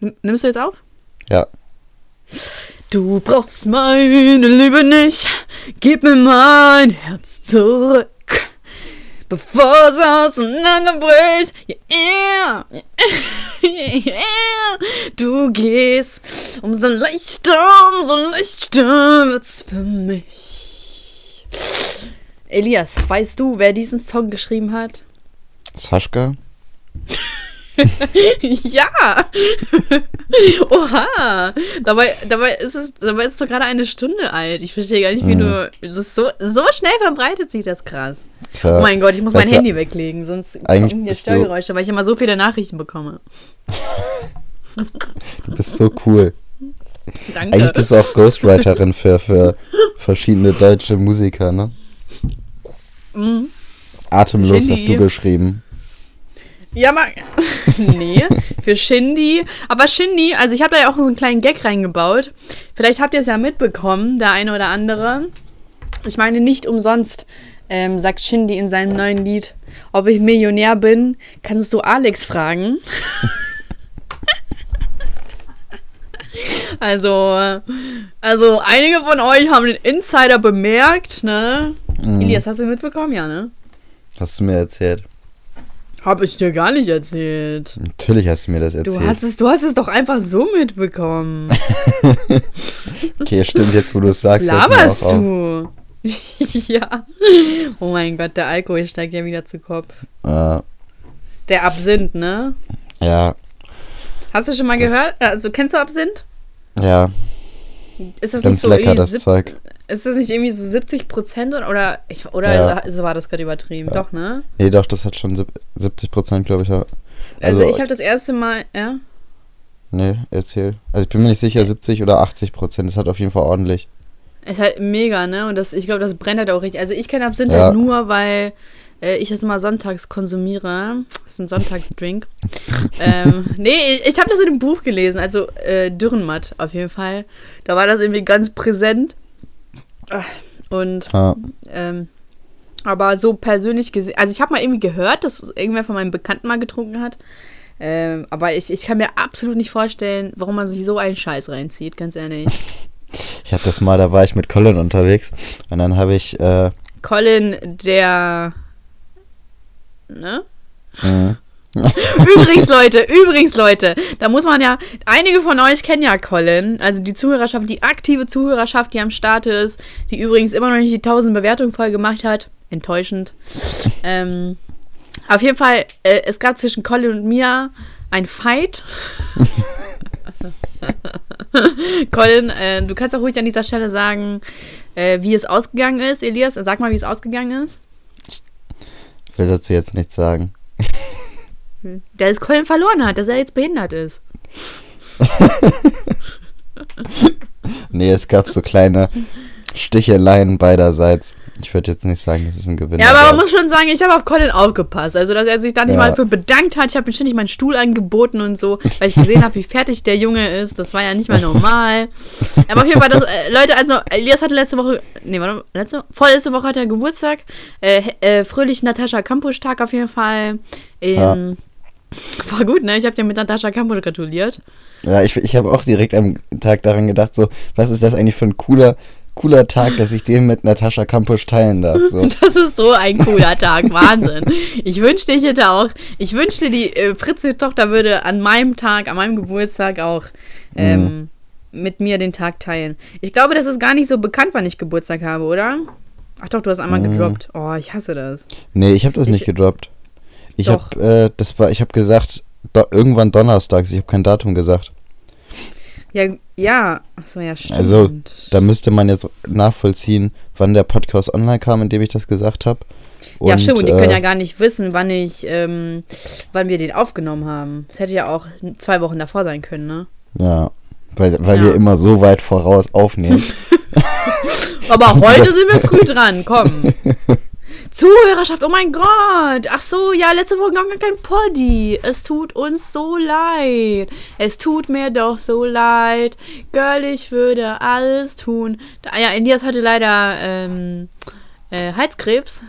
Nimm- Nimmst du jetzt auf? Ja. Du brauchst meine Liebe nicht, gib mir mein Herz zurück, bevor es auseinanderbricht. Yeah, yeah, du gehst, umso leichter, umso leichter wird's für mich. Elias, weißt du, wer diesen Song geschrieben hat? Saschka? ja! Oha! Dabei, dabei ist es, dabei ist es doch gerade eine Stunde alt. Ich verstehe gar nicht, wie Mhm. du. Das so, so schnell verbreitet sich das krass. Klar. Oh mein Gott, ich muss Weißt mein Handy weglegen, sonst eigentlich kommen hier Störgeräusche, weil ich immer so viele Nachrichten bekomme. Du bist so cool. Danke. Eigentlich bist du auch Ghostwriterin für, für verschiedene deutsche Musiker, ne? Mhm. Atemlos hast Shindy. du geschrieben. Ja, aber. nee, für Shindy. Aber Shindy, also ich habe da ja auch so einen kleinen Gag reingebaut. Vielleicht habt ihr es ja mitbekommen, der eine oder andere. Ich meine, nicht umsonst ähm, sagt Shindy in seinem neuen Lied, ob ich Millionär bin, kannst du Alex fragen. also, also einige von euch haben den Insider bemerkt, ne? Mhm. Elias, hast du mitbekommen? Ja, ne? Hast du mir erzählt. Hab ich dir gar nicht erzählt. Natürlich hast du mir das erzählt. Du hast, es, du hast es doch einfach so mitbekommen. okay, stimmt, jetzt wo du es sagst. Laberst du? ja. Oh mein Gott, der Alkohol steigt ja wieder zu Kopf. Äh, Der Absinth, ne? ja, Hast du schon mal Das- gehört? Also kennst du Absinth? ja, Ist das nicht ganz so lecker, das Zeug. Ist das nicht irgendwie so 70 Prozent oder ich, oder Ja. war das gerade übertrieben? Ja. Doch, ne? Nee, doch, das hat schon sieb- 70 Prozent, glaube ich. ja. Also, Also, ich habe das erste Mal, ja. nee, erzähl. Also ich bin mir nicht sicher, 70 oder 80 Prozent. Das hat auf jeden Fall ordentlich. Ist halt mega, ne? Und das, ich glaube, das brennt halt auch richtig. Also ich kenne Absinth Ja. halt nur, weil äh, ich es immer sonntags konsumiere. Das ist ein Sonntagsdrink. ähm, nee, ich, ich habe das in einem Buch gelesen, also äh, Dürrenmatt auf jeden Fall. Da war das irgendwie ganz präsent. Und Ja, ähm, aber so persönlich gesehen, also ich habe mal irgendwie gehört, dass irgendwer von meinen Bekannten mal getrunken hat. Ähm, aber ich, ich kann mir absolut nicht vorstellen, warum man sich so einen Scheiß reinzieht, ganz ehrlich. ich hatte das mal, da war ich mit Colin unterwegs und dann habe ich, äh, Colin, der. Ne? mh, Übrigens, Leute, übrigens, Leute, da muss man ja, einige von euch kennen ja Colin, also die Zuhörerschaft, die aktive Zuhörerschaft, die am Start ist, die übrigens immer noch nicht die 1000 Bewertungen voll gemacht hat. Enttäuschend. ähm, auf jeden Fall, äh, es gab zwischen Colin und mir ein Fight. Colin, äh, du kannst auch ruhig an dieser Stelle sagen, äh, wie es ausgegangen ist. Elias, sag mal, wie es ausgegangen ist. will dazu jetzt nichts sagen. Dass Colin verloren hat, dass er jetzt behindert ist. Nee, es gab so kleine Sticheleien beiderseits. Ich würde jetzt nicht sagen, das ist ein Gewinn. Ja, aber man muss schon sagen, ich habe auf Colin aufgepasst. Also, dass er sich da nicht Ja. mal für bedankt hat. Ich habe ihm ständig meinen Stuhl angeboten und so, weil ich gesehen habe, wie fertig der Junge ist. Das war ja nicht mal normal. Aber auf jeden Fall, das, äh, Leute, also, Elias hatte letzte Woche, nee, warte, letzte, vorletzte Woche hatte er Geburtstag. Äh, äh, fröhlich Natascha Kampusch Tag auf jeden Fall. Ähm, War gut, ne? Ich habe dir mit Natascha Kampusch gratuliert. Ja, ich, ich habe auch direkt am Tag daran gedacht, so, was ist das eigentlich für ein cooler, cooler Tag, dass ich den mit Natascha Kampusch teilen darf. So. Das ist so ein cooler Tag, Wahnsinn. Ich wünschte, ich hätte auch, ich wünschte, die äh, Fritze-Tochter würde an meinem Tag, an meinem Geburtstag auch ähm, mit mir den Tag teilen. Ich glaube, das ist gar nicht so bekannt, wann ich Geburtstag habe, oder? Ach doch, du hast einmal Mhm. gedroppt. Oh, ich hasse das. Nee, ich habe das Ich- nicht gedroppt. Ich habe, äh, das war, ich habe gesagt, do, irgendwann donnerstags, ich habe kein Datum gesagt. Ja, ja. Achso, ja, stimmt. Also, Da müsste man jetzt nachvollziehen, wann der Podcast online kam, in dem ich das gesagt habe. ja, stimmt, und die können äh, ja gar nicht wissen, wann ich, ähm, wann wir den aufgenommen haben. Das hätte ja auch zwei Wochen davor sein können, ne? Ja, weil, weil Ja. wir immer so weit voraus aufnehmen. Aber heute sind wir früh dran, komm. Zuhörerschaft, oh mein Gott. Ach so, ja, letzte Woche gab gar kein Poddy. Es tut uns so leid. Es tut mir doch so leid. Girl, ich würde alles tun. Da, ja, Elias hatte leider ähm, äh, Halskrebs.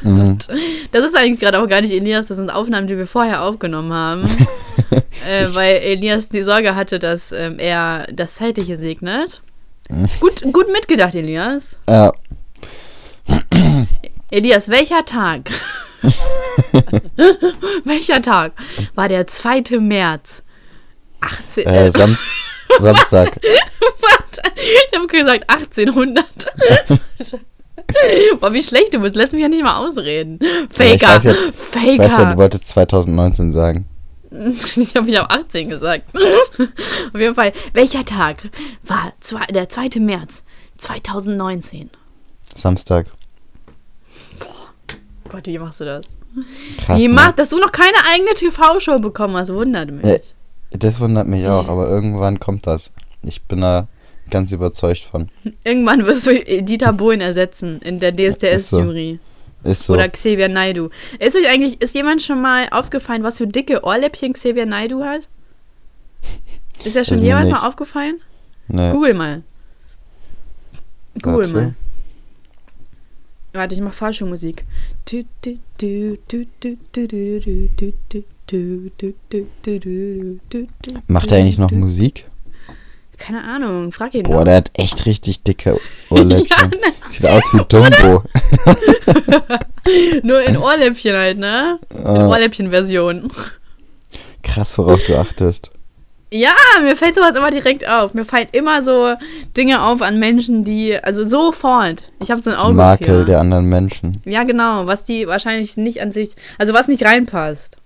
Mhm. Das ist eigentlich gerade auch gar nicht Elias, das sind Aufnahmen, die wir vorher aufgenommen haben. äh, weil Elias die Sorge hatte, dass ähm, er das Zeitliche segnet. Mhm. Gut, gut mitgedacht, Elias. Ja, Elias, welcher Tag? welcher Tag war der 2. März? 18. äh, Äh, Sams Samstag. warte, ich habe gesagt 1800. Boah, wie schlecht du bist. Lass mich ja nicht mal ausreden. Faker. ich weiß ja- Faker. Ich weiß ja, du wolltest 2019 sagen. Ich habe ich hab 18 gesagt. Auf jeden Fall. Welcher Tag war zwei, der 2. März 2019? Samstag. Gott, wie machst du das? Krass. wie ne? macht, dass du noch keine eigene TV-Show bekommen hast, wundert mich. Ja, das wundert mich auch, aber irgendwann kommt das. Ich bin da ganz überzeugt von. Irgendwann wirst du Dieter Bohlen ersetzen in der DSDS-Jury. Ist so. Oder Xavier Naidu. Ist euch eigentlich, ist jemand schon mal aufgefallen, was für dicke Ohrläppchen Xavier Naidu hat? Ist ja schon jemals nicht. mal aufgefallen? ne, Google mal. Google Warte. mal. Warte, ich mach Fahrschulmusik. Macht er eigentlich noch Musik? Keine Ahnung, frag ihn Boah, doch. der hat echt richtig dicke Ohrläppchen. Ja, ne. Sieht aus wie Dumbo. Nur in Ohrläppchen halt, ne? In Äh, Ohrläppchen-Version. krass, worauf du achtest. Ja, mir fällt sowas immer direkt auf. Mir fallen immer so Dinge auf an Menschen, die, also sofort. Ich habe so ein Die Auge. Makel der anderen Menschen. Ja, genau, was die wahrscheinlich nicht an sich, also was nicht reinpasst.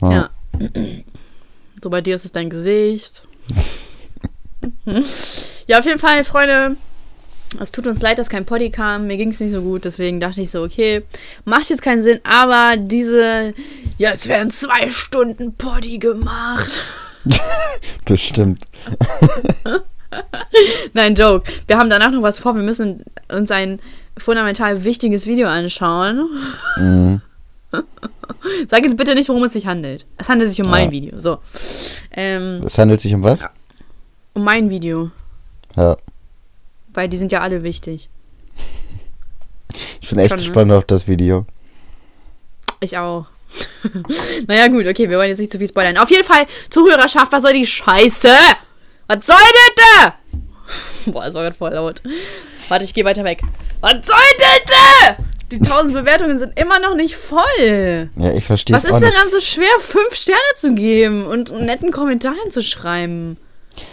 Ja. Ja. So bei dir ist es dein Gesicht. ja, auf jeden Fall, Freunde. Es tut uns leid, dass kein Poddy kam. Mir ging es nicht so gut, deswegen dachte ich so, okay, macht jetzt keinen Sinn, aber diese, jetzt werden zwei Stunden Poddy gemacht. Bestimmt. Nein, Joke. Wir haben danach noch was vor. Wir müssen uns ein fundamental wichtiges Video anschauen. Mhm. Sag jetzt bitte nicht, worum es sich handelt. Es handelt sich um mein Ja. Video. So. Ähm, Es handelt sich um was? um mein Video. Ja. Weil die sind ja alle wichtig. Ich bin echt Schon, ne? gespannt auf das Video. Ich auch. naja, gut, okay, wir wollen jetzt nicht zu viel spoilern. Auf jeden Fall, Zuhörerschaft, was soll die Scheiße? Was soll das da? Boah, das war gerade voll laut. Warte, ich gehe weiter weg. Was soll das da? Die 1000 Bewertungen sind immer noch nicht voll. Ja, ich verstehe Was ist auch nicht. daran so schwer, fünf Sterne zu geben und einen netten Kommentar hinzuschreiben?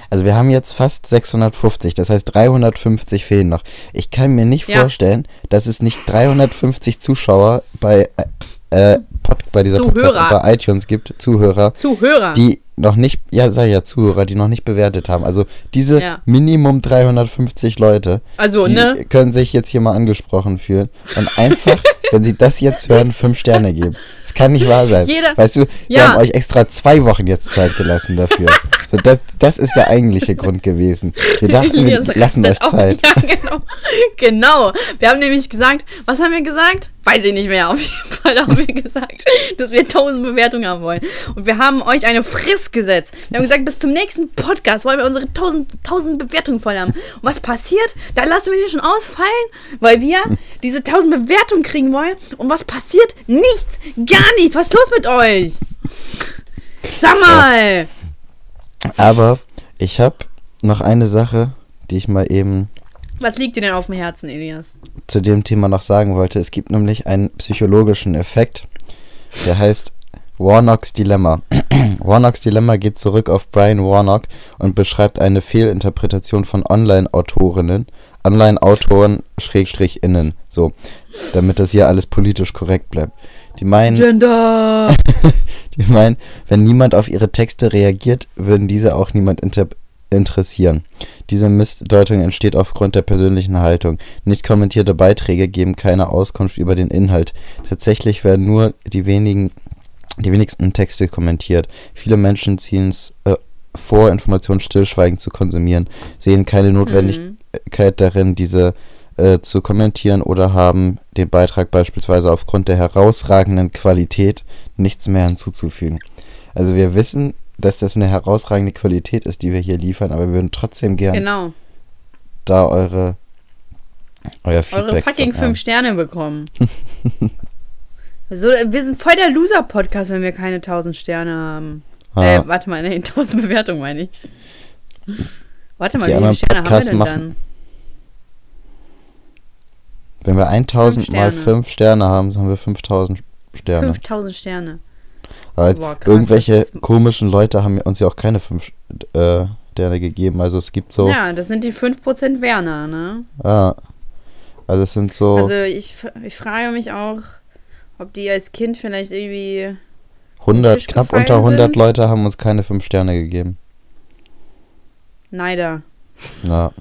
Also wir haben jetzt fast 650, das heißt 350 fehlen noch. Ich kann mir nicht Ja. vorstellen, dass es nicht 350 Zuschauer bei, äh, äh, Pod, bei dieser Podcast Zuhörer. bei iTunes gibt, Zuhörer, Zuhörer. die noch nicht, ja, sag ja, Zuhörer, die noch nicht bewertet haben. Also diese Ja. Minimum 350 Leute, also, die ne? können sich jetzt hier mal angesprochen fühlen und einfach, wenn sie das jetzt hören, fünf Sterne geben. Das kann nicht wahr sein. Jeder- weißt du, wir Ja. haben euch extra zwei Wochen jetzt Zeit gelassen dafür. So, das, das ist der eigentliche Grund gewesen. Wir dachten, wir lassen euch. Zeit. Ja, genau. genau. Wir haben nämlich gesagt, was haben wir gesagt? Weiß ich nicht mehr. Auf jeden Fall haben wir gesagt, dass wir 1000 Bewertungen haben wollen. Und wir haben euch eine Frist gesetzt. Wir haben gesagt, bis zum nächsten Podcast wollen wir unsere 1000, 1000 Bewertungen voll haben. Und was passiert? Da lassen wir die schon ausfallen, weil wir diese 1000 Bewertungen kriegen wollen. Und was passiert? Nichts. Gar nichts. Was ist los mit euch? Sag mal. Aber ich habe noch eine Sache, die ich mal eben Was liegt dir denn auf dem Herzen, Elias? zu dem Thema noch sagen wollte. Es gibt nämlich einen psychologischen Effekt, der heißt Warnocks Dilemma. Warnocks Dilemma geht zurück auf Brian Warnock und beschreibt eine Fehlinterpretation von Online-Autorinnen, Online-Autoren Schrägstrich innen, so, damit das hier alles politisch korrekt bleibt. Die meinen, Gender. die meinen, wenn niemand auf ihre Texte reagiert, würden diese auch niemand inter interessieren. Diese Missdeutung entsteht aufgrund der persönlichen Haltung. Nicht kommentierte Beiträge geben keine Auskunft über den Inhalt. Tatsächlich werden nur die wenigen die wenigsten Texte kommentiert. Viele Menschen ziehen es äh, vor, Informationen stillschweigend zu konsumieren, sehen keine Notwendigkeit darin, diese äh, zu kommentieren oder haben dem Beitrag beispielsweise aufgrund der herausragenden Qualität nichts mehr hinzuzufügen. Also wir wissen, dass das eine herausragende Qualität ist, die wir hier liefern, aber wir würden trotzdem gern Genau. da eure Euer Feedback eure fucking fünf Sterne bekommen. so, wir sind voll der Loser-Podcast, wenn wir keine 1000 Sterne haben. Ah, Äh, warte mal, nee, 1000 Bewertungen meine ich. Warte mal, Die wie viele Sterne haben wir Podcasts denn machen- dann? Wenn wir 1000 fünf mal Sterne. 5 Sterne haben, haben wir 5000 Sterne. 5000 Sterne. Aber Boah, krass, irgendwelche komischen Leute haben uns ja auch keine 5 äh, Sterne gegeben. Also es gibt so. Ja, das sind die 5% Werner, ne? Ah, also es sind so Also ich, ich frage mich auch, ob die als Kind vielleicht irgendwie 100, Tisch knapp unter 100 sind. Leute haben uns keine 5 Sterne gegeben. Neider. Ja,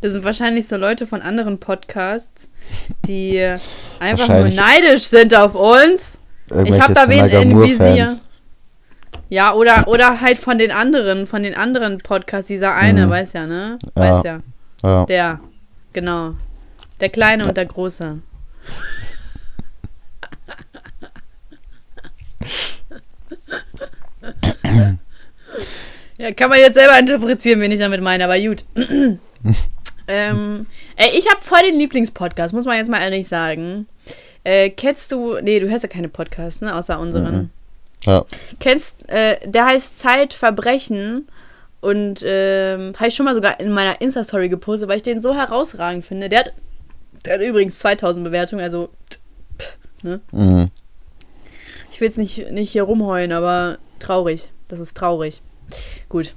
Das sind wahrscheinlich so Leute von anderen Podcasts, die einfach nur neidisch sind auf uns. irgendwelche hab da wen in Sinagamur-Fans. Ja, oder, oder halt von den anderen, von den anderen Podcasts, dieser eine, Mhm. weiß ja, ne? Ja. Weiß ja. Ja. Der, genau. Der Kleine und der Große. ja, kann man jetzt selber interpretieren, wen ich damit meine, aber gut. ähm, ey, ich habe voll den Lieblingspodcast, muss man jetzt mal ehrlich sagen. Äh, kennst du, nee, du hörst ja keine Podcasts, ne, außer unseren. Mhm. Ja. Kennst, äh, der heißt Zeitverbrechen und ähm, habe ich schon mal sogar in meiner Insta-Story gepostet, weil ich den so herausragend finde. Der hat, der hat übrigens 2000 Bewertungen, also pff, ne? Mhm. Ich will jetzt nicht, nicht hier rumheulen, aber traurig. Das ist traurig. Gut.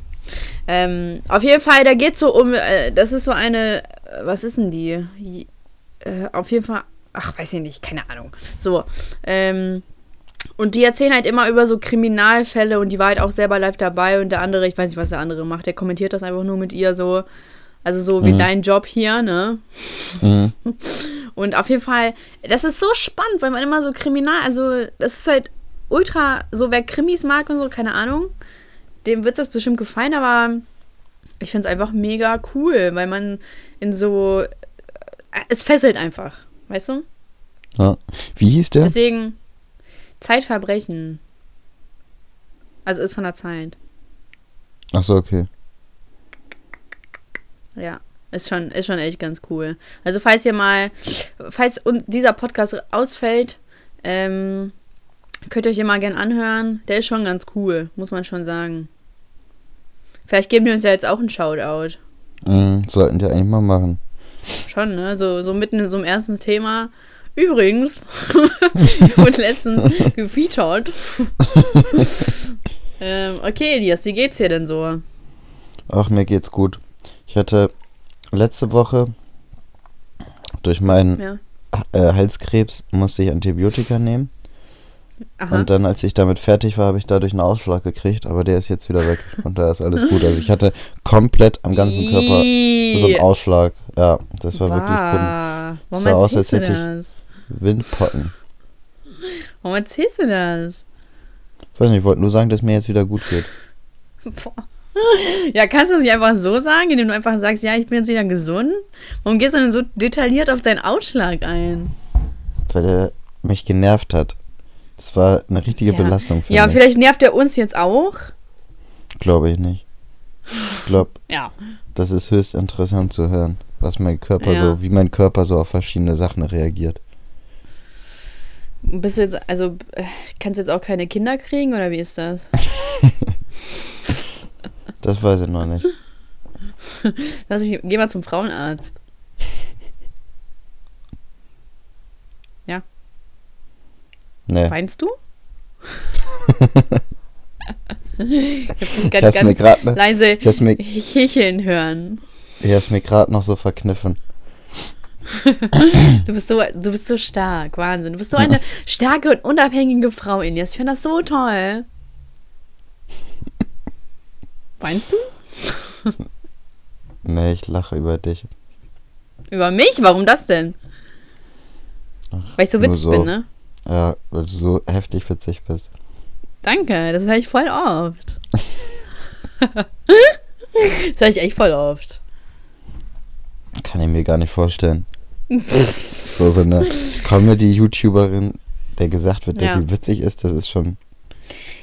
Ähm, auf jeden Fall, da geht so um, äh, das ist so eine, äh, was ist denn die? J- Äh, auf jeden Fall, ach, weiß ich nicht, keine Ahnung. So, ähm, und die erzählen halt immer über so Kriminalfälle und die war halt auch selber live dabei und der andere, ich weiß nicht, was der andere macht, der kommentiert das einfach nur mit ihr so, also so wie Mhm. dein Job hier, ne? Mhm. Und auf jeden Fall, das ist so spannend, weil man immer so kriminal, also das ist halt ultra, so wer Krimis mag und so, keine Ahnung, dem wird das bestimmt gefallen, aber ich finde es einfach mega cool, weil man in so, äh, es fesselt einfach, weißt du? ja. Wie hieß der? Deswegen Zeitverbrechen. Also ist von der Zeit. Achso, okay. Ja, ist schon, ist schon echt ganz cool. Also falls ihr mal, falls dieser Podcast ausfällt, ähm, könnt ihr euch den mal gern anhören. Der ist schon ganz cool, muss man schon sagen. Vielleicht geben die uns ja jetzt auch einen Shoutout. Mhm. Sollten die eigentlich mal machen. Schon, ne? So, so mitten in so einem ersten Thema. Übrigens, wurde letztens gefeatured. ähm, okay, Elias, wie geht's dir denn so? Ach, mir geht's gut. Ich hatte letzte Woche durch meinen Ja. äh, Halskrebs musste ich Antibiotika nehmen. Aha. Und dann, als ich damit fertig war, habe ich dadurch einen Ausschlag gekriegt, aber der ist jetzt wieder weg. Und da ist alles gut. Also ich hatte komplett am ganzen Körper so einen. Ausschlag. Ja, das war wirklich gut. Bah. Warum Sah aus, als du hätte ich- das? Windpocken. Warum erzählst du das? Ich weiß nicht, ich wollte nur sagen, dass mir jetzt wieder gut geht. Boah. Ja, kannst du das nicht einfach so sagen, indem du einfach sagst, ja, ich bin jetzt wieder gesund? Warum gehst du denn so detailliert auf deinen Ausschlag ein? Weil er mich genervt hat. Das war eine richtige Ja. Belastung für Ja, mich. vielleicht nervt er uns jetzt auch. Glaube ich nicht. Ich glaube, Ja. das ist höchst interessant zu hören, was mein Körper Ja. so, wie mein Körper so auf verschiedene Sachen reagiert. Bist du jetzt, also, äh, kannst du jetzt auch keine Kinder kriegen oder wie ist das? Das weiß ich noch nicht. Lass ich, geh mal zum Frauenarzt. Nee. Weinst du? ich hab dich Ich ganz, ganz ne, leise ich mir, hecheln hören. ich hab's mir gerade noch so verkniffen. Du bist so, du bist so stark, Wahnsinn. Du bist so eine starke und unabhängige Frau, Ines. Ich finde das so toll. Weinst du? Nee, ich lache über dich. Über mich? Warum das denn? Weil ich so witzig so. bin, ne? Ja, weil du so heftig witzig bist. Danke, das höre ich voll oft. das höre ich echt voll oft. Kann ich mir gar nicht vorstellen. so, so eine Comedy-YouTuberin, der gesagt wird, dass Ja. sie witzig ist, das ist schon.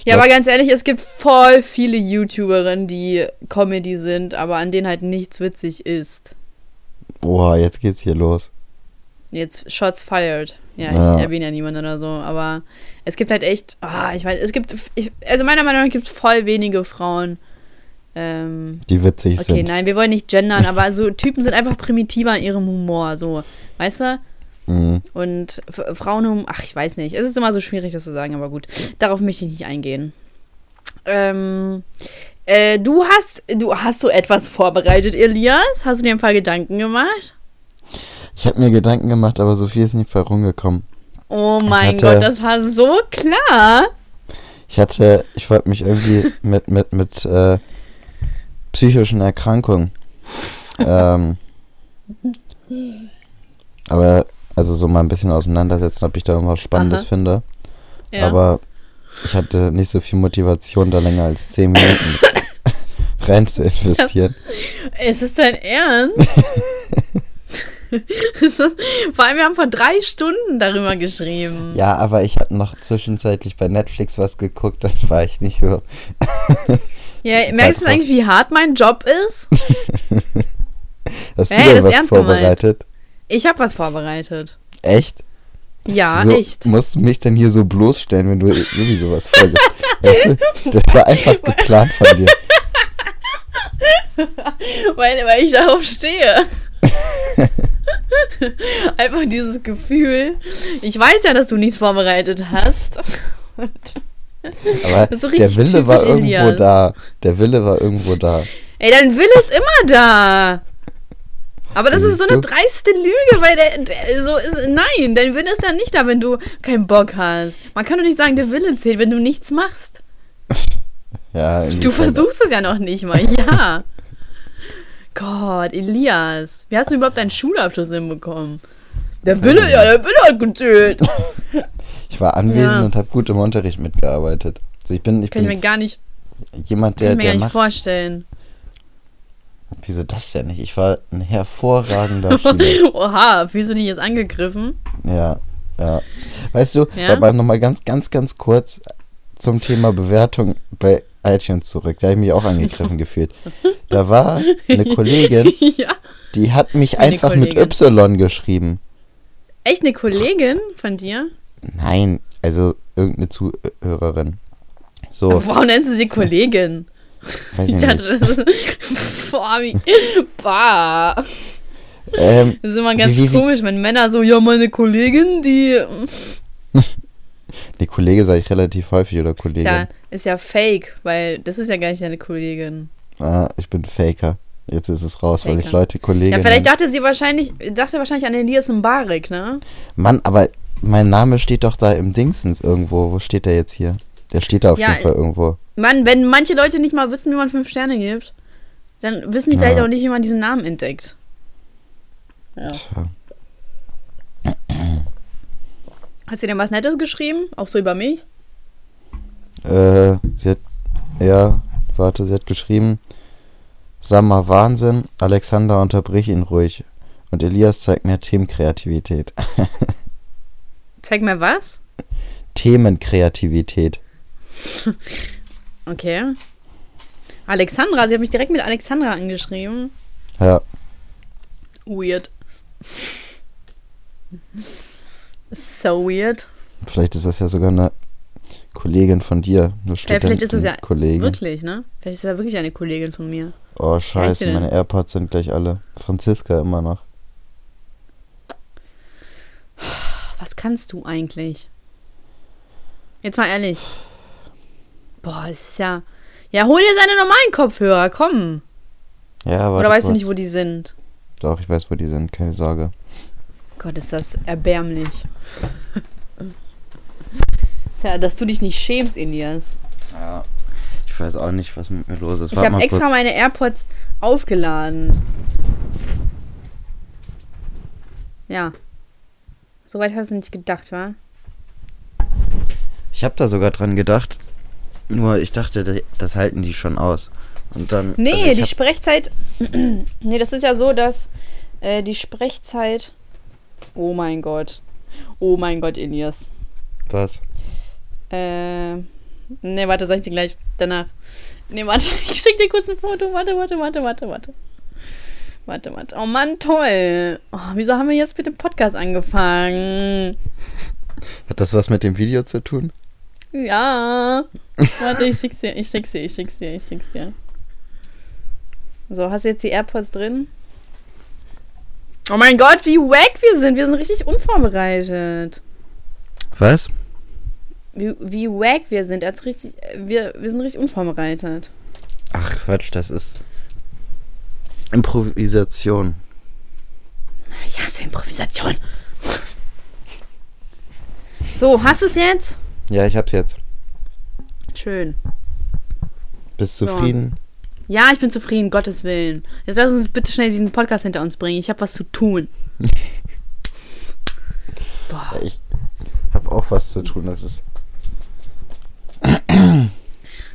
Ja, aber ganz ehrlich, es gibt voll viele YouTuberinnen, die Comedy sind, aber an denen halt nichts witzig ist. Boah, jetzt geht's hier los. Jetzt Shots fired. Ja, ich Ja. erwähne ja niemanden oder so, aber es gibt halt echt, ah, ich weiß, es gibt, ich, also meiner Meinung nach gibt es voll wenige Frauen. Ähm, Die witzig okay, sind. nein, wir wollen nicht gendern, aber so Typen sind einfach primitiver in ihrem Humor, so, weißt du? Mhm. Und Frauenhumor, ach, ich weiß nicht. Es ist immer so schwierig, das zu sagen, aber gut. Darauf möchte ich nicht eingehen. Ähm, äh, du hast, du hast so etwas vorbereitet, Elias? Hast du dir ein paar Gedanken gemacht? Ich habe mir Gedanken gemacht, aber so viel ist nicht bei rumgekommen. Oh mein hatte- Gott, das war so klar. Ich hatte, ich wollte mich irgendwie mit, mit, mit äh, psychischen Erkrankungen. ähm, aber, also so mal ein bisschen auseinandersetzen, ob ich da irgendwas Spannendes Aha. finde. Ja. Aber ich hatte nicht so viel Motivation, da länger als 10 Minuten rein zu investieren. ist es dein Ernst? Vor allem, wir haben vor drei Stunden darüber geschrieben. Ja, aber ich habe noch zwischenzeitlich bei Netflix was geguckt, dann war ich nicht so. Ja, merkst du eigentlich, wie hart mein Job ist? Hast du Hey, denn was ernst gemeint. vorbereitet? Ich habe was vorbereitet. Echt? Ja, so, echt. Musst du mich dann hier so bloßstellen, wenn du sowieso was vorgibst. weißt du, das war einfach geplant von dir. Weil, weil ich darauf stehe. Einfach dieses Gefühl. Ich weiß ja, dass du nichts vorbereitet hast. Aber so der Wille war irgendwo Elias. da. Der Wille war irgendwo da. Ey, dein Wille ist immer da. Aber das ist so eine dreiste Lüge, weil der, der so ist. Nein, dein Wille ist ja nicht da, wenn du keinen Bock hast. Man kann doch nicht sagen, der Wille zählt, wenn du nichts machst. Ja, Du versuchst es ja noch nicht mal, ja. Gott, Elias. Wie hast du überhaupt deinen Schulabschluss hinbekommen? Der Wille, ja, der Wille hat gezählt. Ich war anwesend Ja. und habe gut im Unterricht mitgearbeitet. Also ich bin, ich Kann ich mir bin gar nicht, jemand, kann der, ich mir gar nicht vorstellen. Wieso das denn nicht? Ich war ein hervorragender Schüler. Oha, du dich jetzt angegriffen? Ja, ja. Weißt du, Ja? aber nochmal ganz, ganz, ganz kurz zum Thema Bewertung bei iTunes zurück. Da habe ich mich auch angegriffen gefühlt. Da war eine Kollegin, ja. die hat mich Eine einfach mit Kollegin. Y geschrieben. Echt eine Kollegin von dir? Nein, also irgendeine Zuhörerin. So, Warum nennst du sie Kollegin? weiß Ich ich dachte, nicht. das ist. Boah, wie. Bah. Ähm, Das ist immer ganz wie- wie- komisch, wenn Männer so, ja, meine Kollegin, die. Die Kollege sage ich relativ häufig oder Kollegin. Ja, ist ja fake, weil das ist ja gar nicht deine Kollegin. Ah, ich bin Faker. Jetzt ist es raus, weil ich Faker. Leute Kollegen. Ja, vielleicht dachte sie wahrscheinlich, dachte wahrscheinlich an Elias Mbarek, ne? Mann, aber mein Name steht doch da im Dingsens irgendwo. Wo steht der jetzt hier? Der steht da auf Ja, jeden Fall irgendwo. Mann, wenn manche Leute nicht mal wissen, wie man fünf Sterne gibt, dann wissen die Ja. vielleicht auch nicht, wie man diesen Namen entdeckt. Ja. Tja. Hast du denn was Nettes geschrieben? Auch so über mich? Äh, sie hat, ja, warte, sie hat geschrieben, Sammer Wahnsinn, Alexander unterbrich ihn ruhig. Und Elias zeigt mehr Themenkreativität. Zeig mir was? Themenkreativität. Okay. Alexandra, sie hat mich direkt mit Alexandra angeschrieben. Ja, Weird. So weird. vielleicht ist das ja sogar eine Kollegin von dir. Eine Ja, vielleicht ist es ja Kollegin. wirklich, ne? Vielleicht ist ja wirklich eine Kollegin von mir. Oh, scheiße, meine AirPods sind gleich alle. Franziska immer noch. Was kannst du eigentlich? Jetzt mal ehrlich. Boah, es ist ja. Ja, hol dir seine normalen Kopfhörer, komm. Ja, aber. Oder weißt du nicht, wo die sind? Doch, ich weiß, wo die sind, keine Sorge. Gott, ist das erbärmlich. ja, dass du dich nicht schämst, Elias. Ja. Ich weiß auch nicht, was mit mir los ist. Ich habe extra kurz. meine AirPods aufgeladen. Ja. Soweit hast du nicht gedacht, wa? Ich habe da sogar dran gedacht. Nur ich dachte, das- halten die schon aus. Und dann. Nee, also die Sprechzeit. nee, das ist ja so, dass äh, die Sprechzeit. Oh mein Gott. Oh mein Gott, Elias. Was? Äh. Nee, warte, sag ich dir gleich danach. Nee, warte, ich schick dir kurz ein Foto. Warte, warte, warte, warte, warte. Warte, warte. Oh Mann, toll. Oh, wieso haben wir jetzt mit dem Podcast angefangen? Hat das was mit dem Video zu tun? Ja. Warte, ich schick's dir, ich schick's dir, ich schick's dir, ich schick's dir. So, hast du jetzt die AirPods drin? Oh mein Gott, wie wack wir sind. Wir sind richtig unvorbereitet. Was? Wie, wie wack wir sind. Als richtig, wir, wir sind richtig unvorbereitet. Ach Quatsch, das ist Improvisation. Ich hasse Improvisation. So, hast du es jetzt? Ja, ich hab's jetzt. Schön. Bist du zufrieden? Ja, ich bin zufrieden, Gottes Willen. Jetzt lass uns bitte schnell diesen Podcast hinter uns bringen. Ich habe was zu tun. Boah. Ich habe auch was zu tun. Das ist.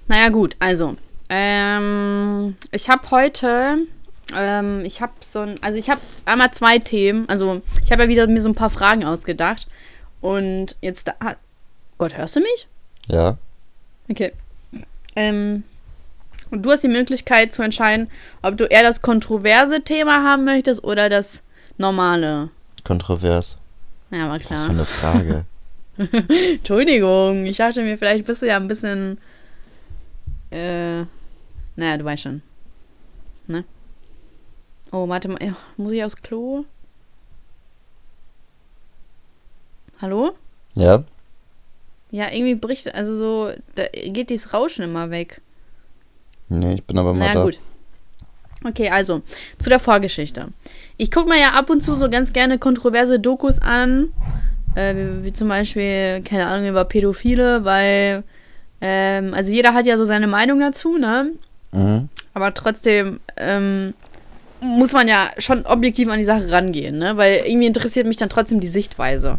naja, gut, also. Ähm, ich habe heute. Ähm, ich habe so ein. Also, ich habe einmal zwei Themen. Also, ich habe ja wieder mir so ein paar Fragen ausgedacht. Und jetzt da. Gott, hörst du mich? Ja. Okay. Ähm, und du hast die Möglichkeit zu entscheiden, ob du eher das kontroverse Thema haben möchtest oder das normale. Kontrovers. Ja, war klar. Was für eine Frage. Entschuldigung, ich dachte mir, vielleicht bist du ja ein bisschen. Äh, naja, du weißt schon. Ne? Oh, warte mal. Muss ich aufs Klo? Hallo? Ja. Ja, irgendwie bricht, also so, da geht dieses Rauschen immer weg. Nee, ich bin aber mal naja, da. gut. Okay, also zu der Vorgeschichte. Ich gucke mir ja ab und zu so ganz gerne kontroverse Dokus an, äh, wie, wie, zum Beispiel, keine Ahnung, über Pädophile, weil, ähm, also jeder hat ja so seine Meinung dazu, ne? Mhm. Aber trotzdem ähm, muss man ja schon objektiv an die Sache rangehen, ne? Weil irgendwie interessiert mich dann trotzdem die Sichtweise.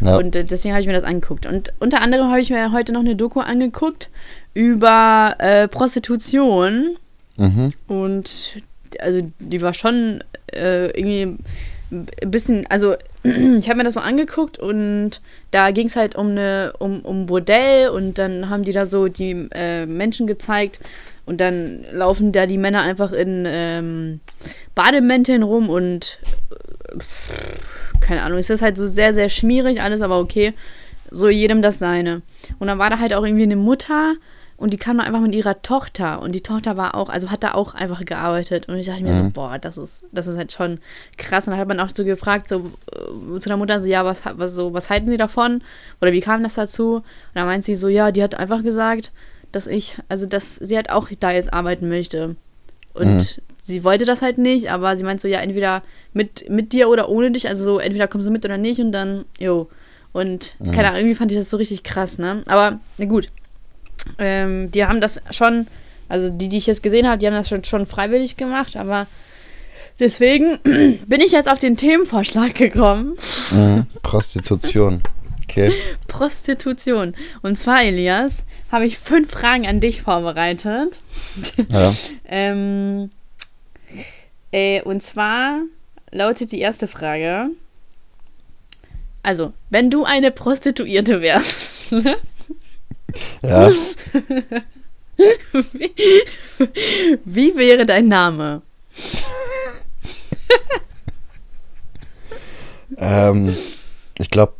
Ja. Und äh, deswegen habe ich mir das angeguckt. Und unter anderem habe ich mir heute noch eine Doku angeguckt über äh, Prostitution. Mhm. Und also die war schon äh, irgendwie ein bisschen, also ich habe mir das so angeguckt und da ging es halt um eine, um, um Bordell und dann haben die da so die äh, Menschen gezeigt und dann laufen da die Männer einfach in ähm, Bademänteln rum und keine Ahnung, es ist halt so sehr, sehr schmierig, alles aber okay. So jedem das seine. Und dann war da halt auch irgendwie eine Mutter und die kam dann einfach mit ihrer Tochter und die Tochter war auch, also hat da auch einfach gearbeitet und ich dachte mir mhm. so, boah, das ist, das ist halt schon krass. Und dann hat man auch so gefragt, so äh, zu der Mutter, so, ja, was, was, so, was halten sie davon? Oder wie kam das dazu? Und dann meint sie so, ja, die hat einfach gesagt, dass ich, also dass sie halt auch da jetzt arbeiten möchte. Und mhm sie wollte das halt nicht, aber sie meint so, ja, entweder mit, mit dir oder ohne dich, also so, entweder kommst du mit oder nicht und dann, jo. Und mhm. keine Ahnung, irgendwie fand ich das so richtig krass, ne? Aber, na gut. Ähm, die haben das schon, also die, die ich jetzt gesehen habe, die haben das schon, schon freiwillig gemacht, aber deswegen bin ich jetzt auf den Themenvorschlag gekommen. Mhm. Prostitution. Okay. Prostitution. Und zwar, Elias, habe ich fünf Fragen an dich vorbereitet. Ja. ähm, äh, und zwar lautet die erste Frage. Also, wenn du eine Prostituierte wärst. ja. wie, wie wäre dein Name? ähm, ich glaube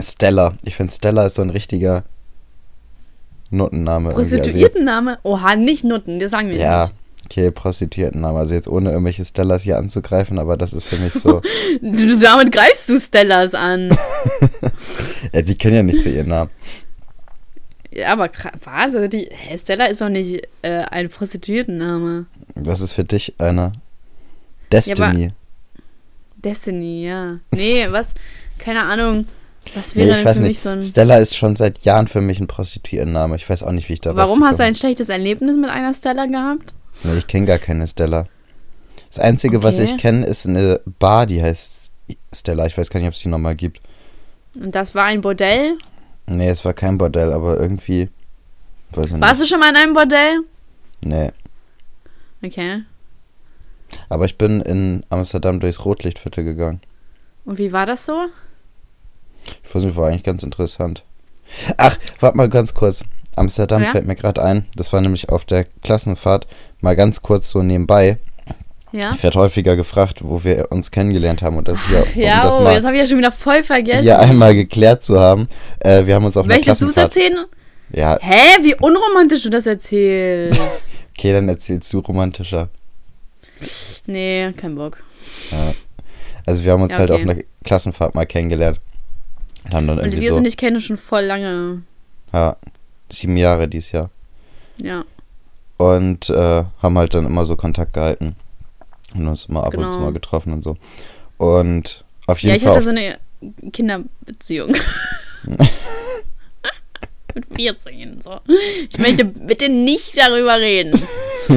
Stella. Ich finde Stella ist so ein richtiger Nuttenname. Also Prostituiertenname? Oha, nicht Nutten, das sagen wir ja, nicht. Okay, Prostituiertennamen. Also jetzt ohne irgendwelche Stellas hier anzugreifen, aber das ist für mich so. du, damit greifst du Stellas an. ja, die können ja nichts für ihren Namen. Ja, aber was? Also die, hey, Stella ist doch nicht äh, ein Prostituiertenname. Was ist für dich eine? Destiny. Ja, Destiny, ja. Nee, was? Keine Ahnung. Was wäre nee, denn für nicht. mich so ein. Stella ist schon seit Jahren für mich ein Prostituiertenname. Ich weiß auch nicht, wie ich da Warum hast du ein schlechtes Erlebnis mit einer Stella gehabt? Nee, ich kenne gar keine Stella. Das Einzige, okay. was ich kenne, ist eine Bar, die heißt Stella. Ich weiß gar nicht, ob es die nochmal gibt. Und das war ein Bordell? Nee, es war kein Bordell, aber irgendwie. Warst du schon mal in einem Bordell? Nee. Okay. Aber ich bin in Amsterdam durchs Rotlichtviertel gegangen. Und wie war das so? Ich weiß nicht, war eigentlich ganz interessant. Ach, warte mal ganz kurz. Amsterdam ja? fällt mir gerade ein. Das war nämlich auf der Klassenfahrt mal ganz kurz so nebenbei. Ja? Ich werde häufiger gefragt, wo wir uns kennengelernt haben und das hier, um Ja, das oh, mal das habe ich ja schon wieder voll vergessen. hier einmal geklärt zu haben. Äh, wir haben uns auf einer Möchtest du es Klassenfahrt... erzählen? Ja, Hä, wie unromantisch du das erzählst. okay, dann erzählst du romantischer. nee, kein Bock. Also wir haben uns Ja, halt okay. auf einer Klassenfahrt mal kennengelernt. Und haben dann Und die irgendwie wir so, sind nicht kennen schon voll lange. ja, sieben Jahre dieses Jahr. Ja, Und äh, haben halt dann immer so Kontakt gehalten. Und uns immer ab und zu Genau. mal getroffen und so. Und auf ja jeden ich Fall hatte so eine Kinderbeziehung. Mit 14, so. Ich möchte bitte nicht darüber reden.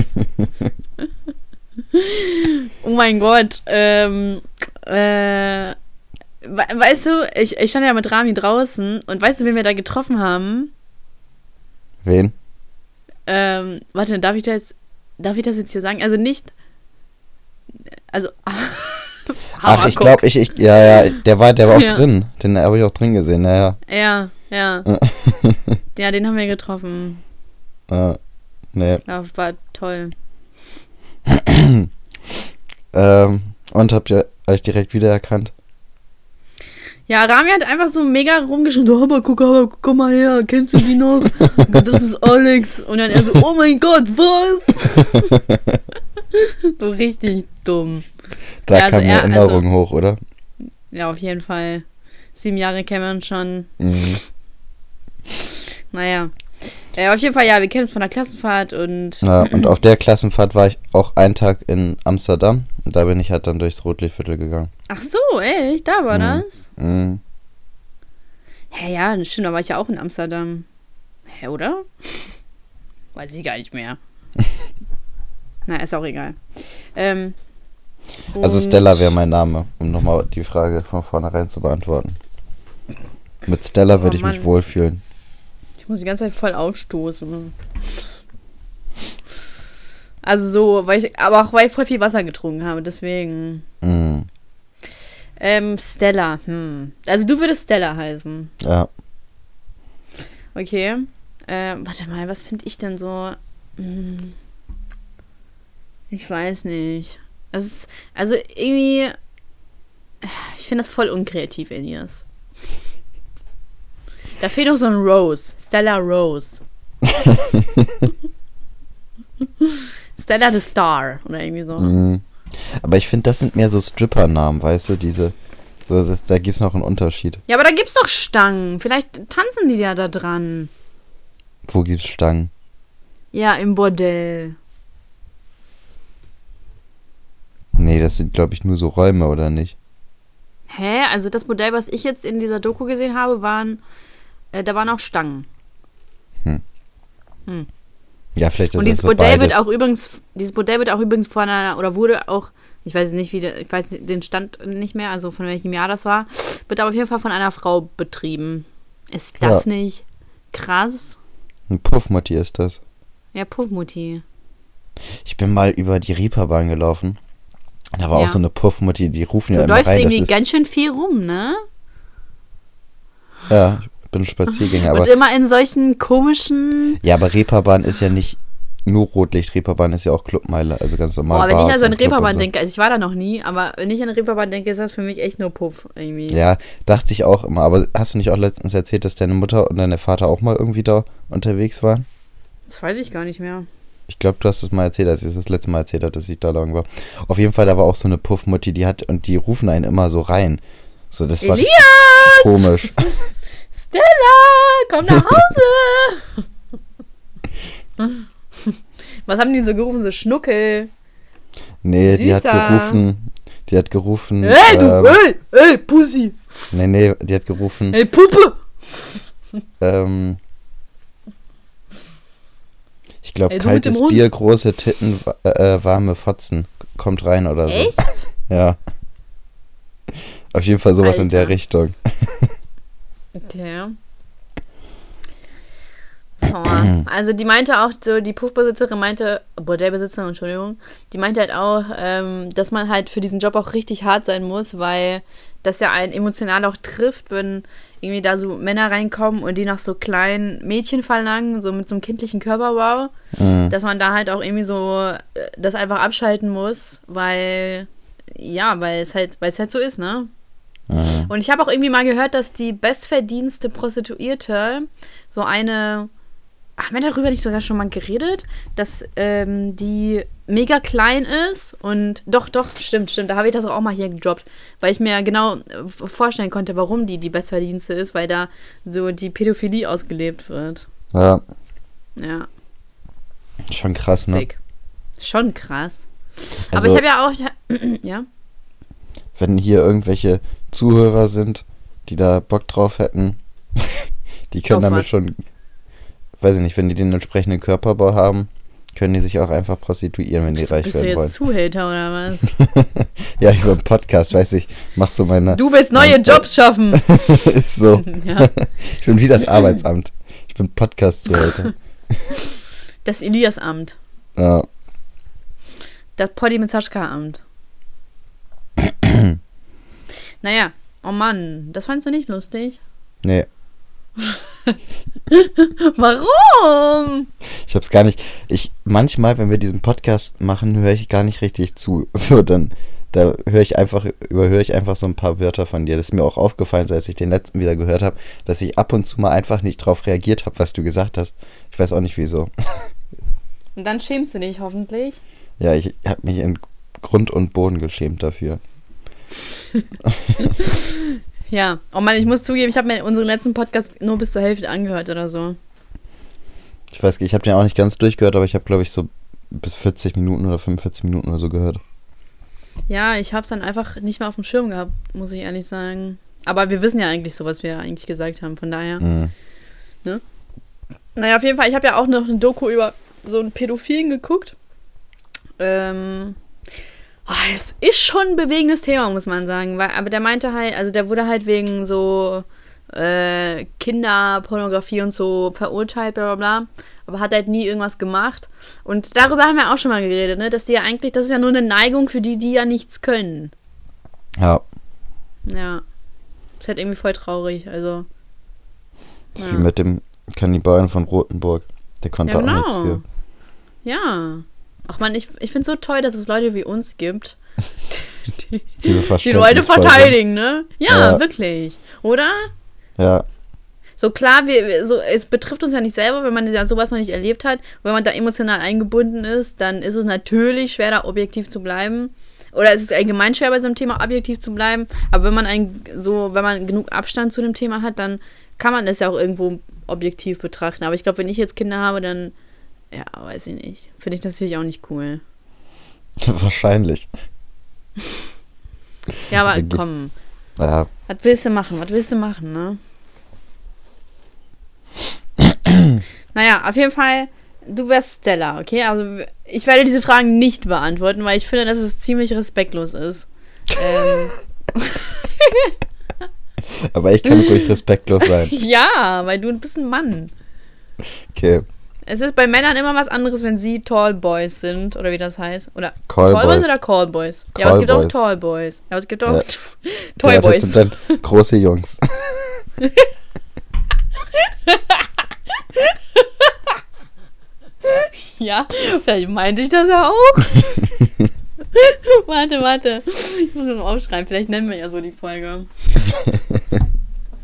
oh mein Gott. Ähm, äh, we weißt du, ich, ich stand ja mit Rami draußen und weißt du, wen wir da getroffen haben? wen? Ähm, warte, darf ich das, darf ich das jetzt hier sagen? Also nicht, also, Ach, ich glaube, ich, ich, ja, ja, der war, der war auch Ja. drin. Den habe ich auch drin gesehen, naja. Ja, ja. ja, den haben wir getroffen. Äh, nee. Das war toll. Ähm, und habt ihr euch direkt wiedererkannt? Ja, Rami hat einfach so mega rumgeschrien, so, aber guck, aber komm mal her, kennst du die noch? Das ist Alex. Und dann er so, oh mein Gott, was? So richtig dumm. Da Ja, also kam eine er- Erinnerung hoch, oder? Ja, auf jeden Fall. Sieben Jahre kennen wir uns schon. Mhm. Naja. Äh, auf jeden Fall, ja, wir kennen uns von der Klassenfahrt und Ja, und auf der Klassenfahrt war ich auch einen Tag in Amsterdam. Und da bin ich halt dann durchs Rotlichtviertel gegangen. Ach so, echt? Da war Mhm. das? Mhm. Hä, ja, stimmt, da war ich ja auch in Amsterdam. Hä, oder? Weiß ich gar nicht mehr. Na, ist auch egal. Ähm, Also Stella wäre mein Name, um nochmal die Frage von vornherein zu beantworten. Mit Stella würde Oh, ich mich Mann. wohlfühlen. Ich muss die ganze Zeit voll aufstoßen. Also so, weil ich, aber auch weil ich voll viel Wasser getrunken habe, deswegen. Mhm. Ähm, Stella, hm. Also du würdest Stella heißen. Ja. Okay. Ähm, warte mal, was finde ich denn so? Hm. Ich weiß nicht. Es ist, also irgendwie. Ich finde das voll unkreativ, Elias. Da fehlt noch so ein Rose. Stella Rose. Stella the Star. Oder irgendwie so. Mhm. Aber ich finde, das sind mehr so Stripper-Namen, weißt du, diese. So, das, da gibt es noch einen Unterschied. Ja, aber da gibt's doch Stangen. Vielleicht tanzen die ja da dran. Wo gibt's Stangen? Ja, im Bordell. Nee, das sind, glaube ich, nur so Räume, oder nicht? Hä? Also das Modell, was ich jetzt in dieser Doku gesehen habe, waren, äh, da waren auch Stangen. Ja, vielleicht ist Und das dieses so Modell beides. wird auch übrigens, dieses Modell wird auch übrigens von einer, oder wurde auch, ich weiß nicht, wie, ich weiß den Stand nicht mehr, also von welchem Jahr das war, wird aber auf jeden Fall von einer Frau betrieben. Ist das nicht krass? Ein Puffmutti ist das. Ja, Puffmutti. Ich bin mal über die Reeperbahn gelaufen. Da war Ja. auch so eine Puffmutti, die rufen Du ja immer läufst rein. Das irgendwie ist, ganz schön viel rum, ne? ja, ich bin Spaziergänger, aber Und immer in solchen komischen. Ja, aber Reeperbahn ist ja nicht nur Rotlicht. Reeperbahn ist ja auch Clubmeile, also ganz normal. Boah, wenn ich also an Reeperbahn so. denke, also ich war da noch nie, aber wenn ich an Reeperbahn denke, ist das für mich echt nur Puff irgendwie. Ja, dachte ich auch immer. Aber hast du nicht auch letztens erzählt, dass deine Mutter und dein Vater auch mal irgendwie da unterwegs waren? Das weiß ich gar nicht mehr. Ich glaube, du hast es mal erzählt, als ich es das letzte Mal erzählt habe, dass ich da lang war. Auf jeden Fall, da war auch so eine Puffmutti, die hat, und die rufen einen immer so rein. So, das war Elias! komisch. Stella, komm nach Hause! Was haben die so gerufen? So Schnuckel. Nee, die hat Süßer. gerufen, die hat gerufen, Hey, du, ähm, hey, hey, Pussy! nee, nee, die hat gerufen, Hey, Puppe! ähm, ich glaube, mit dem kaltes Hund. Bier, große Titten, wa- äh, warme Fotzen, kommt rein oder so. Echt? Ja. Auf jeden Fall sowas in der Alter. Richtung. Okay. Boah. Also die meinte auch so, die Puffbesitzerin meinte, Bordellbesitzerin, Entschuldigung, die meinte halt auch, ähm, dass man halt für diesen Job auch richtig hart sein muss, weil das ja einen emotional auch trifft, wenn irgendwie da so Männer reinkommen und die nach so kleinen Mädchen verlangen, so mit so einem kindlichen Körperbau, Mhm. dass man da halt auch irgendwie so äh, das einfach abschalten muss, weil, ja, weil es halt, weil es halt so ist, ne? Mhm. Und ich habe auch irgendwie mal gehört, dass die bestverdienste Prostituierte so eine. Haben wir darüber nicht sogar schon mal geredet? Dass ähm, die mega klein ist und doch, doch, stimmt, stimmt. Da habe ich das auch mal hier gedroppt, weil ich mir genau äh, vorstellen konnte, warum die die bestverdienste ist, weil da so die Pädophilie ausgelebt wird. Ja, Ja, schon krass, ne? sick. Schon krass. Aber Also, ich habe ja auch. ja. wenn hier irgendwelche Zuhörer sind, die da Bock drauf hätten, die können Auf damit was? schon, weiß ich nicht, wenn die den entsprechenden Körperbau haben, können die sich auch einfach prostituieren, wenn die reich Bist du werden wollen. jetzt Zuhälter oder was? Ja, über den Podcast, weiß ich, mach so meine. Du willst neue Mein- Jobs schaffen. ist so. ja. Ich bin wie das Arbeitsamt. Ich bin Podcast-Zuhälter. Das Elias-Amt. ja. Das Poddy mit Saschka-Amt. naja, oh Mann, das fandst du nicht lustig. Nee, Warum? ich hab's gar nicht. Ich, manchmal, wenn wir diesen Podcast machen, höre ich gar nicht richtig zu. So, dann, da höre ich einfach, überhöre ich einfach so ein paar Wörter von dir. Das ist mir auch aufgefallen, so als ich den letzten wieder gehört habe, dass ich ab und zu mal einfach nicht drauf reagiert habe, was du gesagt hast. Ich weiß auch nicht wieso. Und dann schämst du dich hoffentlich. Ja, ich habe mich in Grund und Boden geschämt dafür. Ja, oh Mann, ich muss zugeben, ich habe mir unseren letzten Podcast nur bis zur Hälfte angehört oder so. Ich weiß, ich habe den auch nicht ganz durchgehört, aber ich habe, glaube ich, so bis 40 Minuten oder 45 Minuten oder so gehört. Ja, ich habe es dann einfach nicht mehr auf dem Schirm gehabt, muss ich ehrlich sagen. Aber wir wissen ja eigentlich so, was wir eigentlich gesagt haben, von daher. Mhm. Naja, auf jeden Fall, ich habe ja auch noch eine Doku über so einen Pädophilen geguckt. Ähm, ah, es ist schon ein bewegendes Thema, muss man sagen. Weil, aber der meinte halt, also der wurde halt wegen so äh, Kinderpornografie und so verurteilt, bla bla bla. Aber hat halt nie irgendwas gemacht. Und darüber haben wir auch schon mal geredet, ne? Dass die ja eigentlich, das ist ja nur eine Neigung für die, die ja nichts können. Ja, Ja. ist halt irgendwie voll traurig, also. das ist Ja. wie mit dem Kannibalen von Rothenburg. Der konnte Ja, auch nichts genau. für. Ja. Ach man, ich, ich finde es so toll, dass es Leute wie uns gibt, die, Diese die Leute verteidigen, ne? Ja, Ja. wirklich. Oder? Ja, So klar, wir, wir- so, es betrifft uns ja nicht selber, wenn man ja sowas noch nicht erlebt hat. Wenn man da emotional eingebunden ist, dann ist es natürlich schwer, da objektiv zu bleiben. Oder es ist allgemein schwer, bei so einem Thema objektiv zu bleiben. Aber wenn man ein, so, wenn man genug Abstand zu dem Thema hat, dann kann man es ja auch irgendwo objektiv betrachten. Aber ich glaube, wenn ich jetzt Kinder habe, dann, ja, weiß ich nicht. Finde ich natürlich auch nicht cool. wahrscheinlich. Ja, aber Wirklich. komm, Ja, was willst du machen? Was willst du machen, ne? naja, auf jeden Fall, du wärst Stella, okay? Also, ich werde diese Fragen nicht beantworten, weil ich finde, dass es ziemlich respektlos ist. ähm, aber ich kann ruhig respektlos sein. ja, weil du bist ein Mann. Okay, Es ist bei Männern immer was anderes, wenn sie Tall Boys sind, oder wie das heißt. Oder Call Tall Boys Boys. oder Call Boys? ja, aber es gibt auch Callboys. Tall Boys. Ja, aber es gibt auch Ja. Toy ja, das Boys. sind dann große Jungs. Ja, vielleicht meinte ich das ja auch. warte, warte. Ich muss mal aufschreiben. Vielleicht nennen wir ja so die Folge.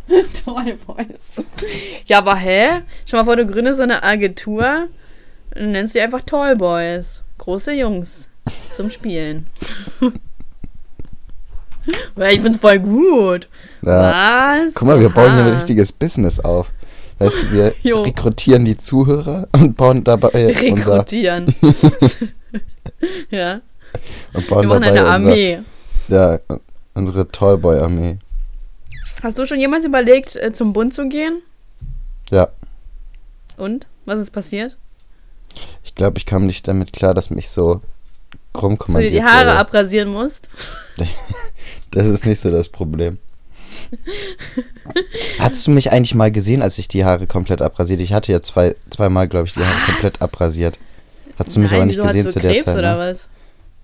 Toy Boys. Ja, aber hä? Schau mal vor, du gründest so eine Agentur und nennst die einfach Toy Boys. Große Jungs zum Spielen. ja, ich find's voll gut. Ja. Was? Guck mal, wir bauen hier ein richtiges Business auf. Weißt du, wir Jo. rekrutieren die Zuhörer und bauen dabei unser Rekrutieren. ja, und wir bauen machen dabei eine unser, Armee. ja, unsere Tallboy-Armee. Hast du schon jemals überlegt, äh, zum Bund zu gehen? Ja, Und? Was ist passiert? ich glaube, ich kam nicht damit klar, dass mich so Dass du dir die Haare wurde. abrasieren musst? Das ist nicht so das Problem. Hattest du mich eigentlich mal gesehen, als ich die Haare komplett abrasiert? Ich hatte ja zwei, zweimal, glaube ich, die Haare Was? komplett abrasiert. Hattest du mich Nein, aber nicht gesehen zu der Krebs Zeit? oder Ne? was?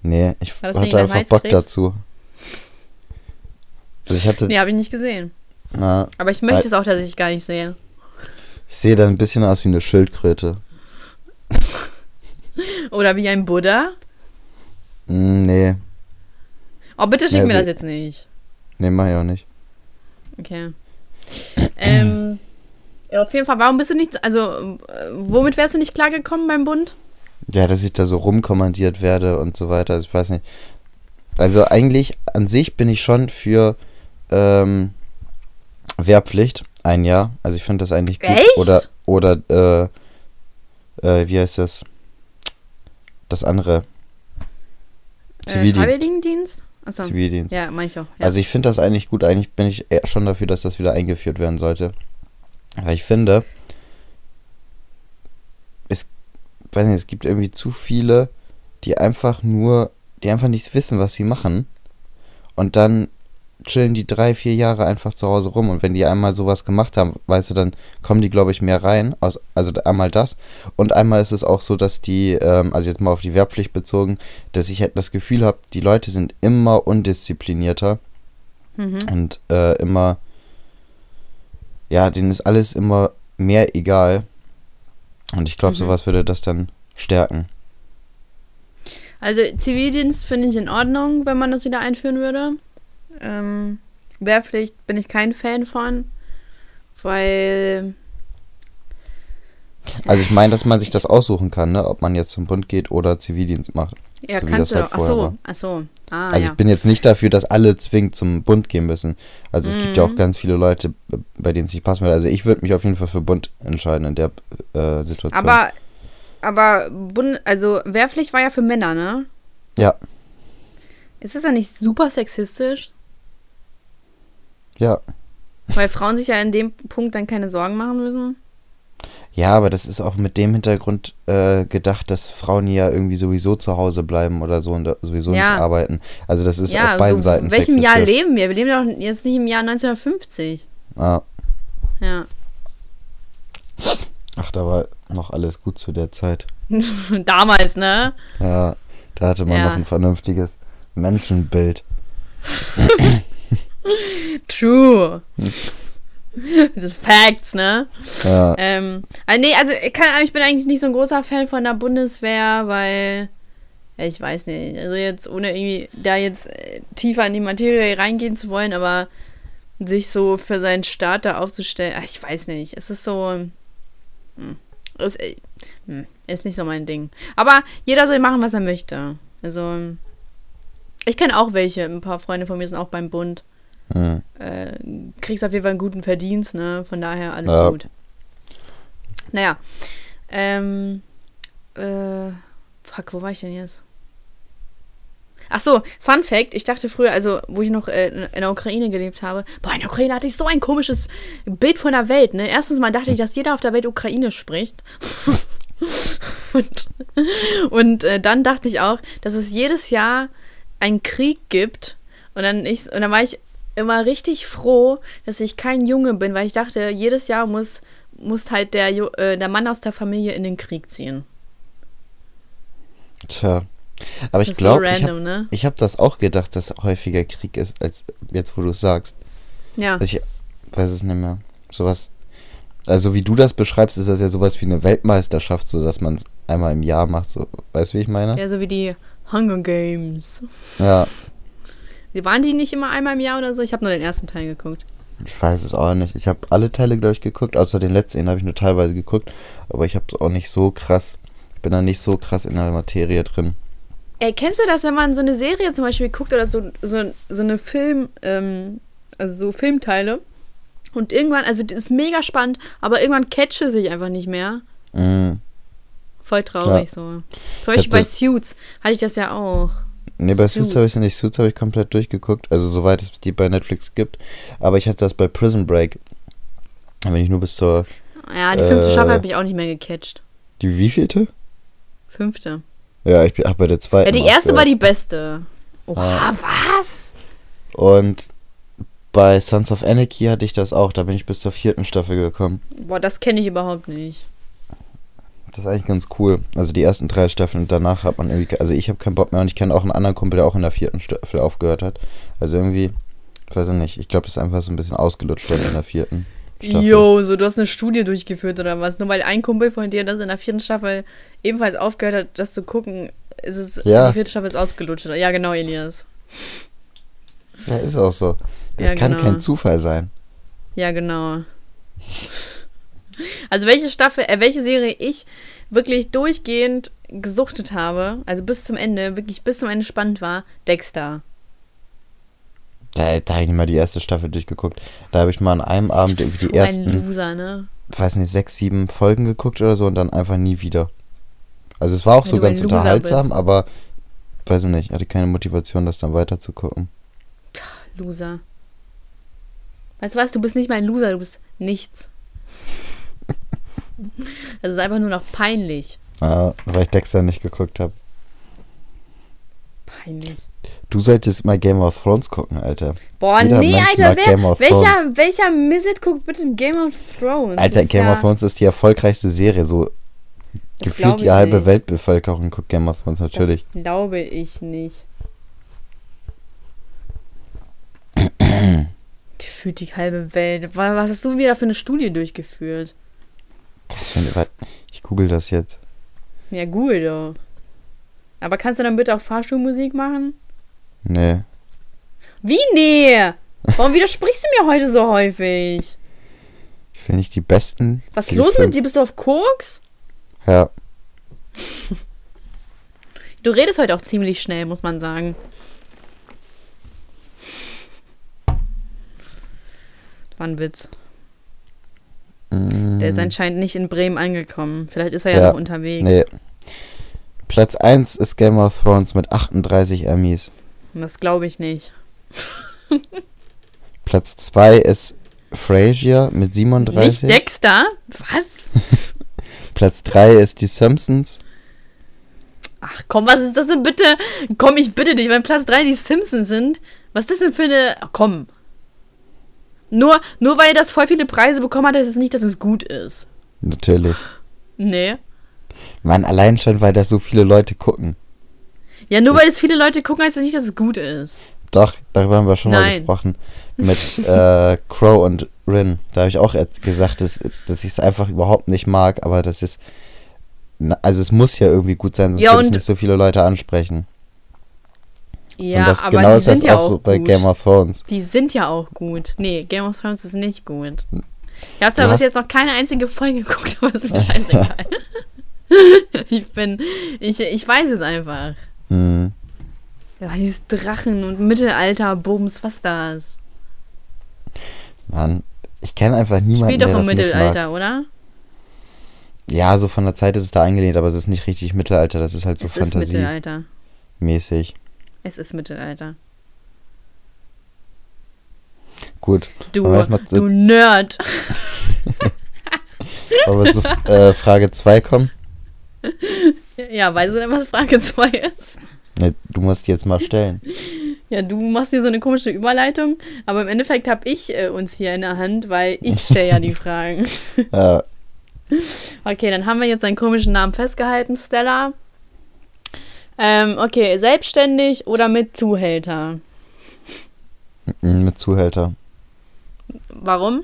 Nee, ich hatte einfach Bock dazu. Also ich hatte, Nee, habe ich nicht gesehen. Na, Aber ich möchte es auch tatsächlich gar nicht sehen. ich sehe da ein bisschen aus wie eine Schildkröte. Oder wie ein Buddha. Mm, nee, Oh, bitte schick Ja, mir das jetzt nicht. nee, mach ich auch nicht. Okay. ähm, ja, auf jeden Fall, warum bist du nicht, also, womit wärst du nicht klargekommen beim Bund? Ja, dass ich da so rumkommandiert werde und so weiter. Also ich weiß nicht. Also eigentlich an sich bin ich schon für ähm, Wehrpflicht ein Jahr. Also ich finde das eigentlich gut. Echt? Oder oder äh, äh, wie heißt das? Das andere. Äh, Zivildienst. Freiwilligendienst? Achso. Zivildienst. Ja, meine ich doch. Ja. Also ich finde das eigentlich gut. Eigentlich bin ich schon dafür, dass das wieder eingeführt werden sollte. Weil ich finde, es, weiß nicht, es gibt irgendwie zu viele, die einfach nur, die einfach nicht wissen, was sie machen. Und dann chillen die drei, vier Jahre einfach zu Hause rum. Und wenn die einmal sowas gemacht haben, weißt du, dann kommen die, glaube ich, mehr rein. Aus, also einmal das. Und einmal ist es auch so, dass die, ähm, also jetzt mal auf die Wehrpflicht bezogen, dass ich halt das Gefühl habe, die Leute sind immer undisziplinierter mhm. und äh, immer, ja, denen ist alles immer mehr egal. Und ich glaube, Mhm. sowas würde das dann stärken. Also Zivildienst finde ich in Ordnung, wenn man das wieder einführen würde. Ähm, Wehrpflicht bin ich kein Fan von, weil Also ich meine, dass man sich das aussuchen kann, ne? ob man jetzt zum Bund geht oder Zivildienst macht. ja So kannst das du. halt ach so, ach so. Ah also ja. ich bin jetzt nicht dafür, dass alle zwingend zum Bund gehen müssen. Also es gibt ja auch Mhm. ganz viele Leute, bei denen es nicht passen würde. Also ich würde mich auf jeden Fall für Bund entscheiden in der äh, Situation. Aber aber Bund, also Wehrpflicht war ja für Männer, ne? ja, Ist das ja nicht super sexistisch? Ja. Weil Frauen sich ja in dem Punkt dann keine Sorgen machen müssen? Ja, aber das ist auch mit dem Hintergrund äh, gedacht, dass Frauen ja irgendwie sowieso zu Hause bleiben oder so und sowieso Ja. nicht arbeiten. Also das ist ja, auf beiden so, Seiten in welchem Jahr leben wir? Wir leben doch jetzt nicht im Jahr 1950. Ah, Ja. ach, da war noch alles gut zu der Zeit. Damals, ne? Ja, da hatte man Ja. noch ein vernünftiges Menschenbild. True. Das sind Facts, ne? Ja, Ähm, also nee, also ich, kann, ich bin eigentlich nicht so ein großer Fan von der Bundeswehr, weil ja, ich weiß nicht, also jetzt ohne irgendwie da jetzt äh, tiefer in die Materie reingehen zu wollen, aber sich so für seinen Staat da aufzustellen, ach, ich weiß nicht, es ist so hm, ist, äh, hm, ist nicht so mein Ding. Aber jeder soll machen, was er möchte. Also ich kenne auch welche, ein paar Freunde von mir sind auch beim Bund. Hm. Äh, kriegst auf jeden Fall einen guten Verdienst, ne? Von daher alles Ja. gut. Naja. Ähm, äh, fuck, wo war ich denn jetzt? Ach so, Fun Fact, ich dachte früher, also wo ich noch äh, in in der Ukraine gelebt habe, boah, in der Ukraine hatte ich so ein komisches Bild von der Welt, ne? Erstens mal dachte ich, dass jeder auf der Welt Ukraine spricht. und und äh, dann dachte ich auch, dass es jedes Jahr einen Krieg gibt und dann, ich, und dann war ich immer richtig froh, dass ich kein Junge bin, weil ich dachte, jedes Jahr muss, muss halt der, äh, der Mann aus der Familie in den Krieg ziehen. Tja. Aber ich glaube, ist ich so habe ne? hab das auch gedacht, dass häufiger Krieg ist, als jetzt, wo du es sagst. Ja. Also ich weiß es nicht mehr. Sowas. Also wie du das beschreibst, ist das ja sowas wie eine Weltmeisterschaft, so dass man es einmal im Jahr macht. So, weißt du, wie ich meine? Ja, so wie die Hunger Games. Ja. Waren die nicht immer einmal im Jahr oder so? Ich habe nur den ersten Teil geguckt. Ich weiß es auch nicht. Ich habe alle Teile, glaube ich, geguckt, außer den letzten, habe ich nur teilweise geguckt. Aber ich habe es auch nicht so krass. Ich bin da nicht so krass in der Materie drin. Ey, kennst du das, wenn man so eine Serie zum Beispiel guckt oder so, so, so eine Film, ähm, also so Filmteile und irgendwann, also das ist mega spannend, aber irgendwann catche sich einfach nicht mehr. Mm. Voll traurig so. Zum Beispiel bei Suits hatte ich das ja auch. Nee, bei Suits Suits. habe ich nicht. Suits habe ich komplett durchgeguckt. Also soweit es die bei Netflix gibt. Aber ich hatte das bei Prison Break. Da bin ich nur bis zur. Ja, die fünfte Äh. Staffel habe ich auch nicht mehr gecatcht. Die wievielte? Fünfte. Ja, ich habe bei der zweiten. Ja, die erste war die beste. Oha, Ah. was? Und bei Sons of Anarchy hatte ich das auch. Da bin ich bis zur vierten Staffel gekommen. Boah, das kenne ich überhaupt nicht. Das ist eigentlich ganz cool. Also die ersten drei Staffeln und danach hat man irgendwie. Also ich habe keinen Bock mehr und ich kenne auch einen anderen Kumpel, der auch in der vierten Staffel aufgehört hat. Also irgendwie weiß ich nicht. Ich glaube, das ist einfach so ein bisschen ausgelutscht dann in der vierten Staffel. Jo, so du hast eine Studie durchgeführt oder was? Nur weil ein Kumpel von dir das in der vierten Staffel ebenfalls aufgehört hat, das zu gucken, ist es Ja. die vierte Staffel ist ausgelutscht. Ja, genau, Elias. Ja, ist auch so. Das Ja, kann genau. kein Zufall sein. Ja, genau. Also welche Staffel, äh, welche Serie ich wirklich durchgehend gesuchtet habe, also bis zum Ende, wirklich bis zum Ende spannend war, Dexter. Da, da habe ich nicht mal die erste Staffel durchgeguckt. Da habe ich mal an einem Abend irgendwie die so ersten, ein Loser, ne? weiß nicht, sechs, sieben Folgen geguckt oder so und dann einfach nie wieder. Also es war auch Wenn so ein ganz unterhaltsam, bist. aber weiß ich nicht, hatte keine Motivation, das dann weiter zu gucken. Loser. Weißt du was, du bist nicht mein Loser, du bist nichts. Das ist einfach nur noch peinlich. Ah, weil ich Dexter nicht geguckt habe. Peinlich. Du solltest mal Game of Thrones gucken, Alter. Boah, Jeder nee, Mensch Alter, wer, Game of welcher, Thrones. welcher Misset guckt bitte Game of Thrones? Alter, Game ja, of Thrones ist die erfolgreichste Serie. So Das gefühlt die halbe nicht. Weltbevölkerung guckt Game of Thrones natürlich. Das glaube ich nicht. Gefühlt die halbe Welt. Wa- Was hast du wieder für eine Studie durchgeführt? Was für warte, ich google das jetzt. Ja, gut, doch. Aber kannst du dann bitte auch Fahrstuhlmusik machen? Nee. Wie? Nee! Warum widersprichst du mir heute so häufig? Finde ich die besten. Was ist los mit dir? Bist du auf Koks? Ja. Du redest heute auch ziemlich schnell, muss man sagen. War ein Witz. Mm, Der ist anscheinend nicht in Bremen angekommen. Vielleicht ist er ja, Ja. noch unterwegs. Nee. Platz 1 ist Game of Thrones mit 38 Emmys. Das glaube ich nicht. Platz 2 ist Frasier mit Nicht 37. Dexter? Was? Platz 3 ist die Simpsons. Ach komm, was ist das denn bitte? Komm, ich bitte dich, wenn Platz 3 die Simpsons sind. Was ist das denn für eine. Ach, komm. Nur, nur weil das voll viele Preise bekommen hat, heißt es nicht, dass es gut ist. Natürlich. Nee. Mann, allein schon, weil das so viele Leute gucken. Ja, nur weil es viele Leute gucken, heißt es nicht, dass es gut ist. Doch, darüber haben wir schon mal Nein. gesprochen. Mit äh, Crow und Rin. Da habe ich auch gesagt, dass, dass ich es einfach überhaupt nicht mag, aber das ist. Also es muss ja irgendwie gut sein, sonst Ja, wird es nicht so viele Leute ansprechen. Ja, und das, aber genau die ist das sind ja auch so bei gut. Game of Thrones. Die sind ja auch gut. Nee, Game of Thrones ist nicht gut. Ich habe zwar bis jetzt noch keine einzige Folge geguckt, aber ist mir scheißegal. ich bin. Ich, ich weiß es einfach. Hm. Ja, dieses Drachen und Mittelalter, Bums, was das? Mann, ich kenne einfach niemanden, Spielt doch der im das. Mittelalter, oder? Ja, so von der Zeit ist es da angelehnt, aber es ist nicht richtig Mittelalter, das ist halt so es ist fantasiemäßig. Mittelalter. Es ist Mittelalter. Gut, Du, zu- du Nerd. wollen wir zu äh, Frage 2 kommen? Ja, weißt du denn, was Frage 2 ist? Ne, du musst die jetzt mal stellen. Ja, du machst hier so eine komische Überleitung, aber im Endeffekt habe ich äh, uns hier in der Hand, weil ich stelle ja die Fragen. Äh, Okay, dann haben wir jetzt einen komischen Namen festgehalten, Stella. Ähm, okay, selbstständig oder mit Zuhälter? mit Zuhälter. Warum?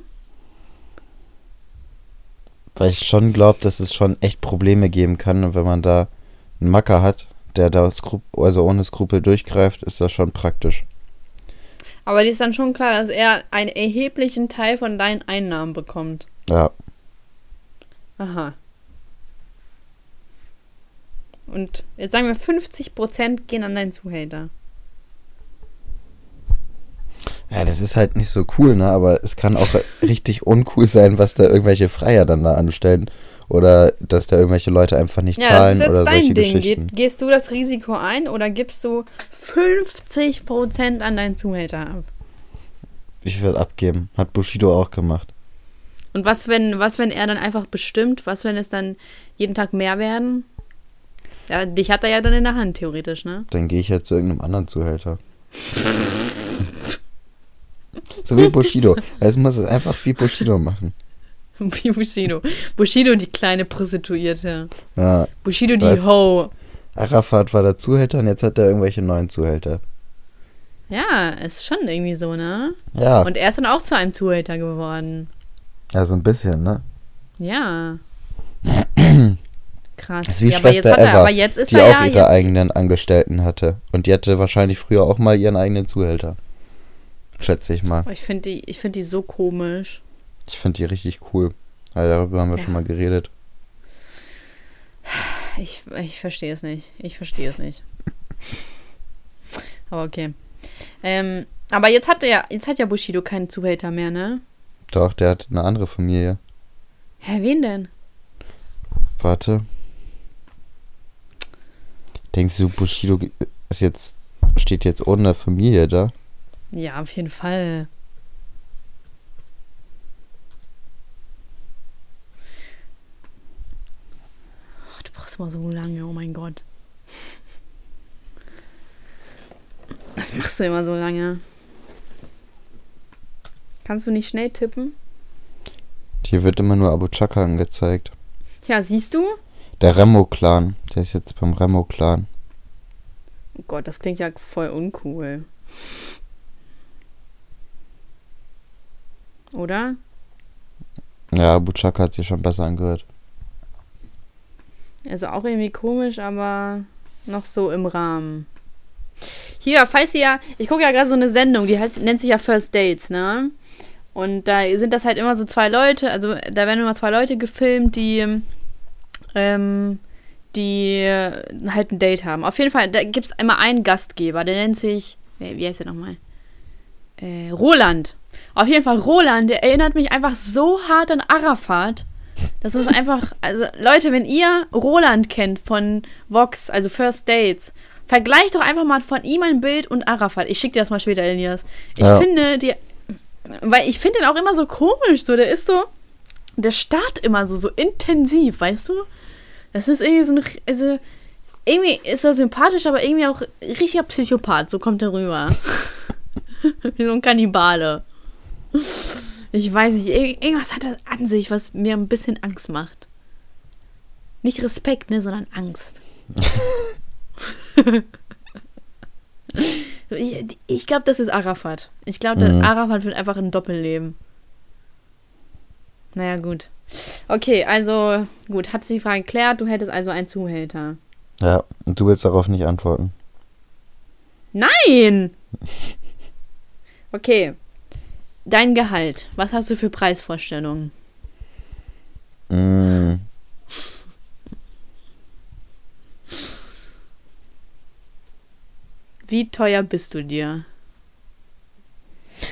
Weil ich schon glaube, dass es schon echt Probleme geben kann und wenn man da einen Macker hat, der da skrup also ohne Skrupel durchgreift, ist das schon praktisch. Aber dir ist dann schon klar, dass er einen erheblichen Teil von deinen Einnahmen bekommt. Ja, Aha. Und jetzt sagen wir, 50% gehen an deinen Zuhälter. ja, das ist halt nicht so cool, ne? Aber es kann auch richtig uncool sein, was da irgendwelche Freier dann da anstellen oder dass da irgendwelche Leute einfach nicht Ja, zahlen das ist oder jetzt solche dein Ding. Geschichten. Ge gehst du das Risiko ein oder gibst du 50% an deinen Zuhälter ab? Ich würde abgeben. Hat Bushido auch gemacht. Und was, wenn, was, wenn er dann einfach bestimmt? Was, wenn es dann jeden Tag mehr werden? Ja, dich hat er ja dann in der Hand, theoretisch, ne? Dann gehe ich halt zu irgendeinem anderen Zuhälter. so wie Bushido. Es muss es einfach wie Bushido machen. Wie Bushido. Bushido, die kleine Prostituierte. Ja, Bushido, die Was? Ho. Arafat war der Zuhälter und jetzt hat er irgendwelche neuen Zuhälter. Ja, ist schon irgendwie so, ne? Ja, Und er ist dann auch zu einem Zuhälter geworden. ja, so ein bisschen, ne? Ja. Krass. Das ist wie ja, aber jetzt Schwester hat er, Eva, aber jetzt ist die er auch ja ihre jetzt, eigenen Angestellten hatte. Und die hatte wahrscheinlich früher auch mal ihren eigenen Zuhälter. Schätze ich mal. Ich finde die, ich find die so komisch. Ich finde die richtig cool. Weil darüber haben wir Ja. schon mal geredet. Ich, ich verstehe es nicht. Ich verstehe es nicht. Aber okay. Ähm, aber jetzt hat er, jetzt hat ja Bushido keinen Zuhälter mehr, ne? Doch, der hat eine andere Familie. Hä, wen denn? Warte. Denkst du, Bushido ist jetzt, steht jetzt ohne Familie da? Ja, auf jeden Fall. Ach, du brauchst mal so lange, oh mein Gott. Was machst du immer so lange? Kannst du nicht schnell tippen? Hier wird immer nur Abu Chaka angezeigt. Tja, siehst du? Der Remo-Clan. Der ist jetzt beim Remo-Clan. Oh Gott, das klingt ja voll uncool. Oder? Ja, Abu Chaka hat sich schon besser angehört. Also auch irgendwie komisch, aber noch so im Rahmen. Hier, falls ihr ja, ich gucke ja gerade so eine Sendung, die heißt, nennt sich ja First Dates, ne? Und da sind das halt immer so zwei Leute, also da werden immer zwei Leute gefilmt, die, ähm, die halt ein Date haben. Auf jeden Fall, da gibt es immer einen Gastgeber, der nennt sich, wie wie heißt der nochmal? Äh, Roland. Auf jeden Fall, Roland, der erinnert mich einfach so hart an Arafat. Das ist einfach, also Leute, wenn ihr Roland kennt von Vox, also First Dates, vergleicht doch einfach mal von ihm ein Bild und Arafat. Ich schicke dir das mal später, Elias. Ich Ja. finde, die, weil ich finde den auch immer so komisch, so, der ist so, der starrt immer so, so intensiv, weißt du? Das ist irgendwie so ein, also, irgendwie ist er sympathisch, aber irgendwie auch richtiger Psychopath, so kommt er rüber. Wie so ein Kannibale. Ich weiß nicht, ir- irgendwas hat er an sich, was mir ein bisschen Angst macht. Nicht Respekt, ne, sondern Angst. ich ich glaube, das ist Arafat. Ich glaube, Mhm. Arafat wird einfach ein Doppelleben. Naja, gut. Okay, also, gut, hat sich die Frage geklärt. Du hättest also einen Zuhälter. Ja, und du willst darauf nicht antworten. Nein! Okay. Dein Gehalt. Was hast du für Preisvorstellungen? Mm, Wie teuer bist du dir?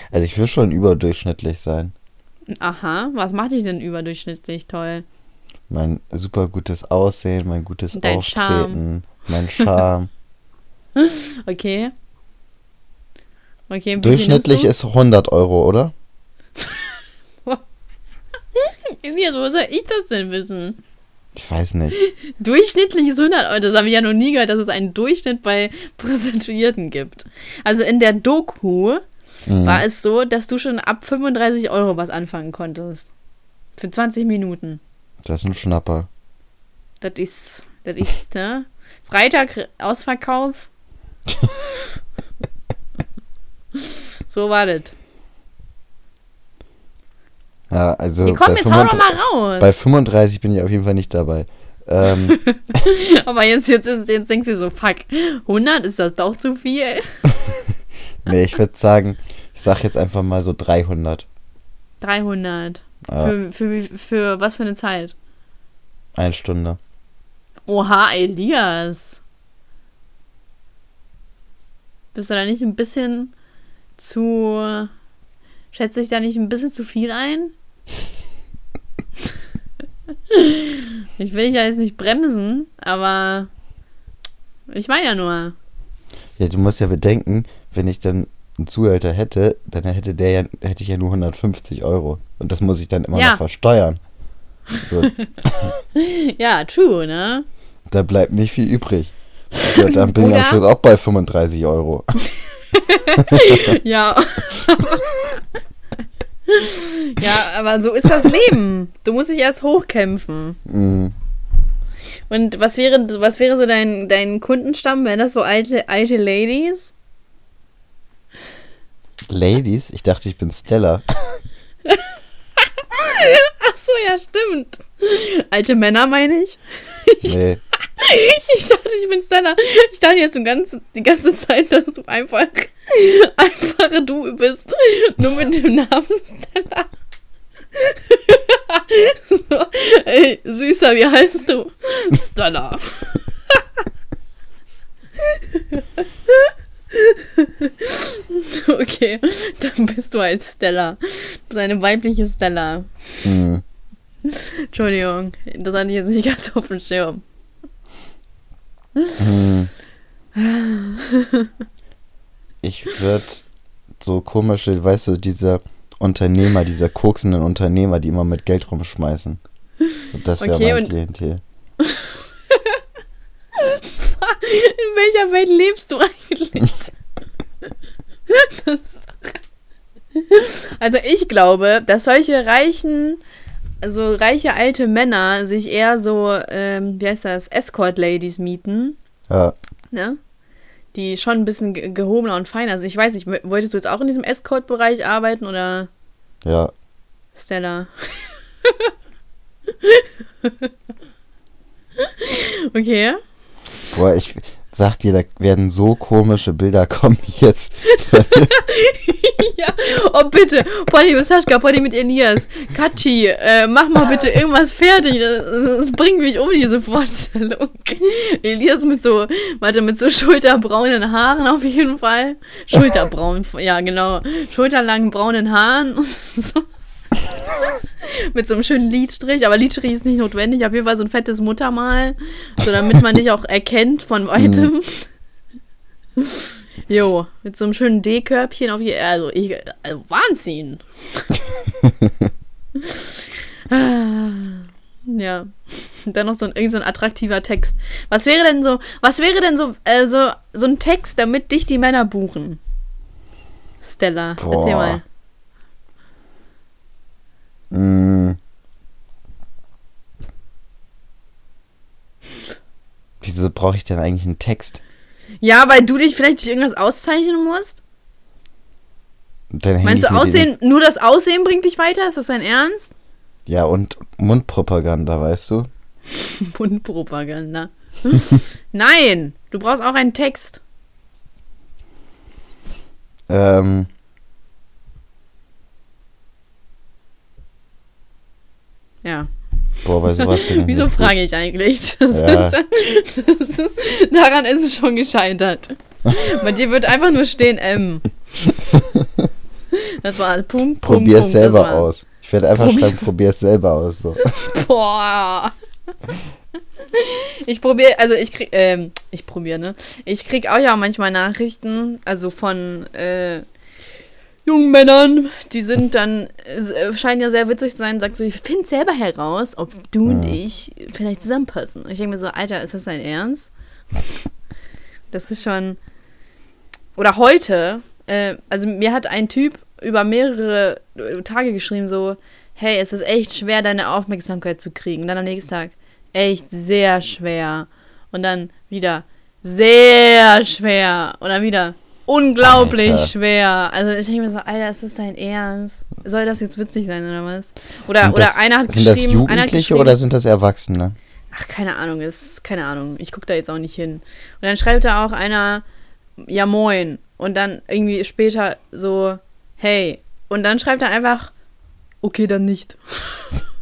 also ich will schon überdurchschnittlich sein. Aha, was macht dich denn überdurchschnittlich toll? Mein super gutes Aussehen, mein gutes Dein Auftreten, mein Charme. Okay. Okay, Durchschnittlich ist 100 Euro, oder? Elias, wo soll ich das denn wissen? Ich weiß nicht. Durchschnittlich ist 100 Euro. Das habe ich ja noch nie gehört, dass es einen Durchschnitt bei Prostituierten gibt. Also in der Doku Mhm. war es so, dass du schon ab 35 Euro was anfangen konntest. Für 20 Minuten. Das ist ein Schnapper. Das ist, das ist, ne? Freitag Ausverkauf. so war das. Ja, also Wir kommen bei, jetzt hau doch 35, mal raus. bei 35 bin ich auf jeden Fall nicht dabei. Ähm, Aber jetzt, jetzt, ist- jetzt denkst du so, fuck, 100 ist das doch zu viel? nee, ich würde sagen, ich sag jetzt einfach mal so 300. 300. Ja, Für, für, für was für eine Zeit? eine Stunde. Oha, Elias. Bist du da nicht ein bisschen zu. Schätze ich da nicht ein bisschen zu viel ein? ich will dich ja jetzt nicht bremsen, aber ich meine ja nur. Ja, du musst ja bedenken, wenn ich dann einen Zuhälter hätte, dann hätte der ja, hätte ich ja nur 150 Euro. Und das muss ich dann immer Ja. noch versteuern. So, Ja, true, ne? da bleibt nicht viel übrig. So, dann bin ich am? Schluss auch bei 35 Euro. Ja. ja, aber so ist das Leben. Du musst dich erst hochkämpfen. Mm, Und was wäre, was wäre so dein, dein Kundenstamm? Wären das so alte, alte Ladies? Ladies? Ich dachte, ich bin Stella. Ach so, ja, stimmt. Alte Männer meine ich. Nee. Ich dachte, ich bin Stella. Ich dachte jetzt die ganze, die ganze Zeit, dass du einfach einfache du bist. Nur mit dem Namen Stella. so, ey, Süßer, wie heißt du? Stella. okay, dann bist du als Stella. Du bist eine weibliche Stella. Hm. Entschuldigung, das hatte ich jetzt nicht ganz auf dem Schirm. Hm. Ich würde so komische, weißt du, diese Unternehmer, diese koksenden Unternehmer, die immer mit Geld rumschmeißen. Das wäre Okay, mein Klientel. In welcher Welt lebst du eigentlich? Das ist doch- also ich glaube, dass solche reichen, also reiche alte Männer sich eher so, ähm, wie heißt das, Escort-Ladies mieten, Ja, ne? Die schon ein bisschen ge- gehobener und feiner sind. Ich weiß nicht, wolltest du jetzt auch in diesem Escort-Bereich arbeiten oder ja. Stella? okay. Boah, ich sag dir, da werden so komische Bilder kommen jetzt. Ja, oh bitte, Polly mit Sascha, Polly mit Elias. Katschi, äh, mach mal bitte irgendwas fertig. Das, das bringt mich um, diese Vorstellung. Elias mit so, warte, mit so schulterbraunen Haaren auf jeden Fall. Schulterbraun, ja genau. Schulterlangen braunen Haaren. So. mit so einem schönen Lidstrich, aber Lidstrich ist nicht notwendig. Auf jeden Fall so ein fettes Muttermal, so damit man dich auch erkennt von weitem. Jo, mit so einem schönen D-Körbchen auf je, also ich, also Wahnsinn. Ah, ja. Und dann noch so ein, irgend so ein attraktiver Text. Was wäre denn so, was wäre denn so, also, so ein Text, damit dich die Männer buchen? Stella, erzähl Boah. mal. Mm. Wieso brauche ich denn eigentlich einen Text? Ja, weil du dich vielleicht durch irgendwas auszeichnen musst? Dann Meinst du, Aussehen, nur das Aussehen bringt dich weiter? Ist das dein Ernst? Ja, und Mundpropaganda, weißt du? Mundpropaganda. Nein, du brauchst auch einen Text. Ähm, Ja. boah, bei sowas bin ich Wieso frage ich eigentlich? Ja. ist, ist, daran ist es schon gescheitert. Bei dir wird einfach nur stehen M. Das war Punkt, Punkt, Probier es selber aus. Ich werde einfach Probier- schreiben, probier es selber aus. So. Boah. Ich probiere, also ich krieg, ähm, ich probiere, ne? Ich krieg auch ja manchmal Nachrichten, also von äh, jungen Männern, die sind dann, äh, scheinen ja sehr witzig zu sein, sagt so, ich finde selber heraus, ob du und Mhm. ich vielleicht zusammenpassen. Und ich denke mir so, Alter, ist das dein Ernst? Das ist schon. Oder heute, äh, also mir hat ein Typ über mehrere äh, Tage geschrieben, so, hey, es ist echt schwer, deine Aufmerksamkeit zu kriegen. Und dann am nächsten Tag, echt sehr schwer. Und dann wieder, sehr schwer. Und dann wieder, unglaublich Alter. schwer. Also ich denke mir so, Alter, ist das dein Ernst? Soll das jetzt witzig sein oder was? Oder, Sind oder das, einer hat sind das geschrieben, einer hat Jugendliche geschrieben, oder sind das Erwachsene? Ach, keine Ahnung, ist keine Ahnung. Ich gucke da jetzt auch nicht hin. Und dann schreibt da auch einer, ja moin. Und dann irgendwie später so, hey. Und dann schreibt er einfach, okay, dann nicht.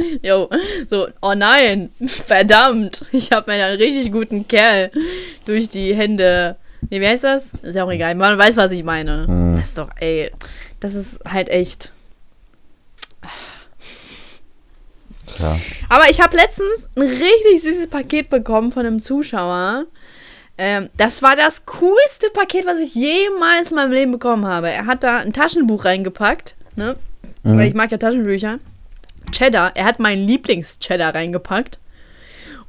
Jo, so, oh nein, verdammt, ich habe mir einen richtig guten Kerl durch die Hände. Nee, wie heißt das? Ist ja auch egal, man weiß, was ich meine. Hm. Das ist doch, ey, das ist halt echt. Tja. Aber ich habe letztens ein richtig süßes Paket bekommen von einem Zuschauer. Ähm, das war das coolste Paket, was ich jemals in meinem Leben bekommen habe. Er hat da ein Taschenbuch reingepackt, ne? Mhm. Weil ich mag ja Taschenbücher. Cheddar, er hat meinen Lieblings-Cheddar reingepackt.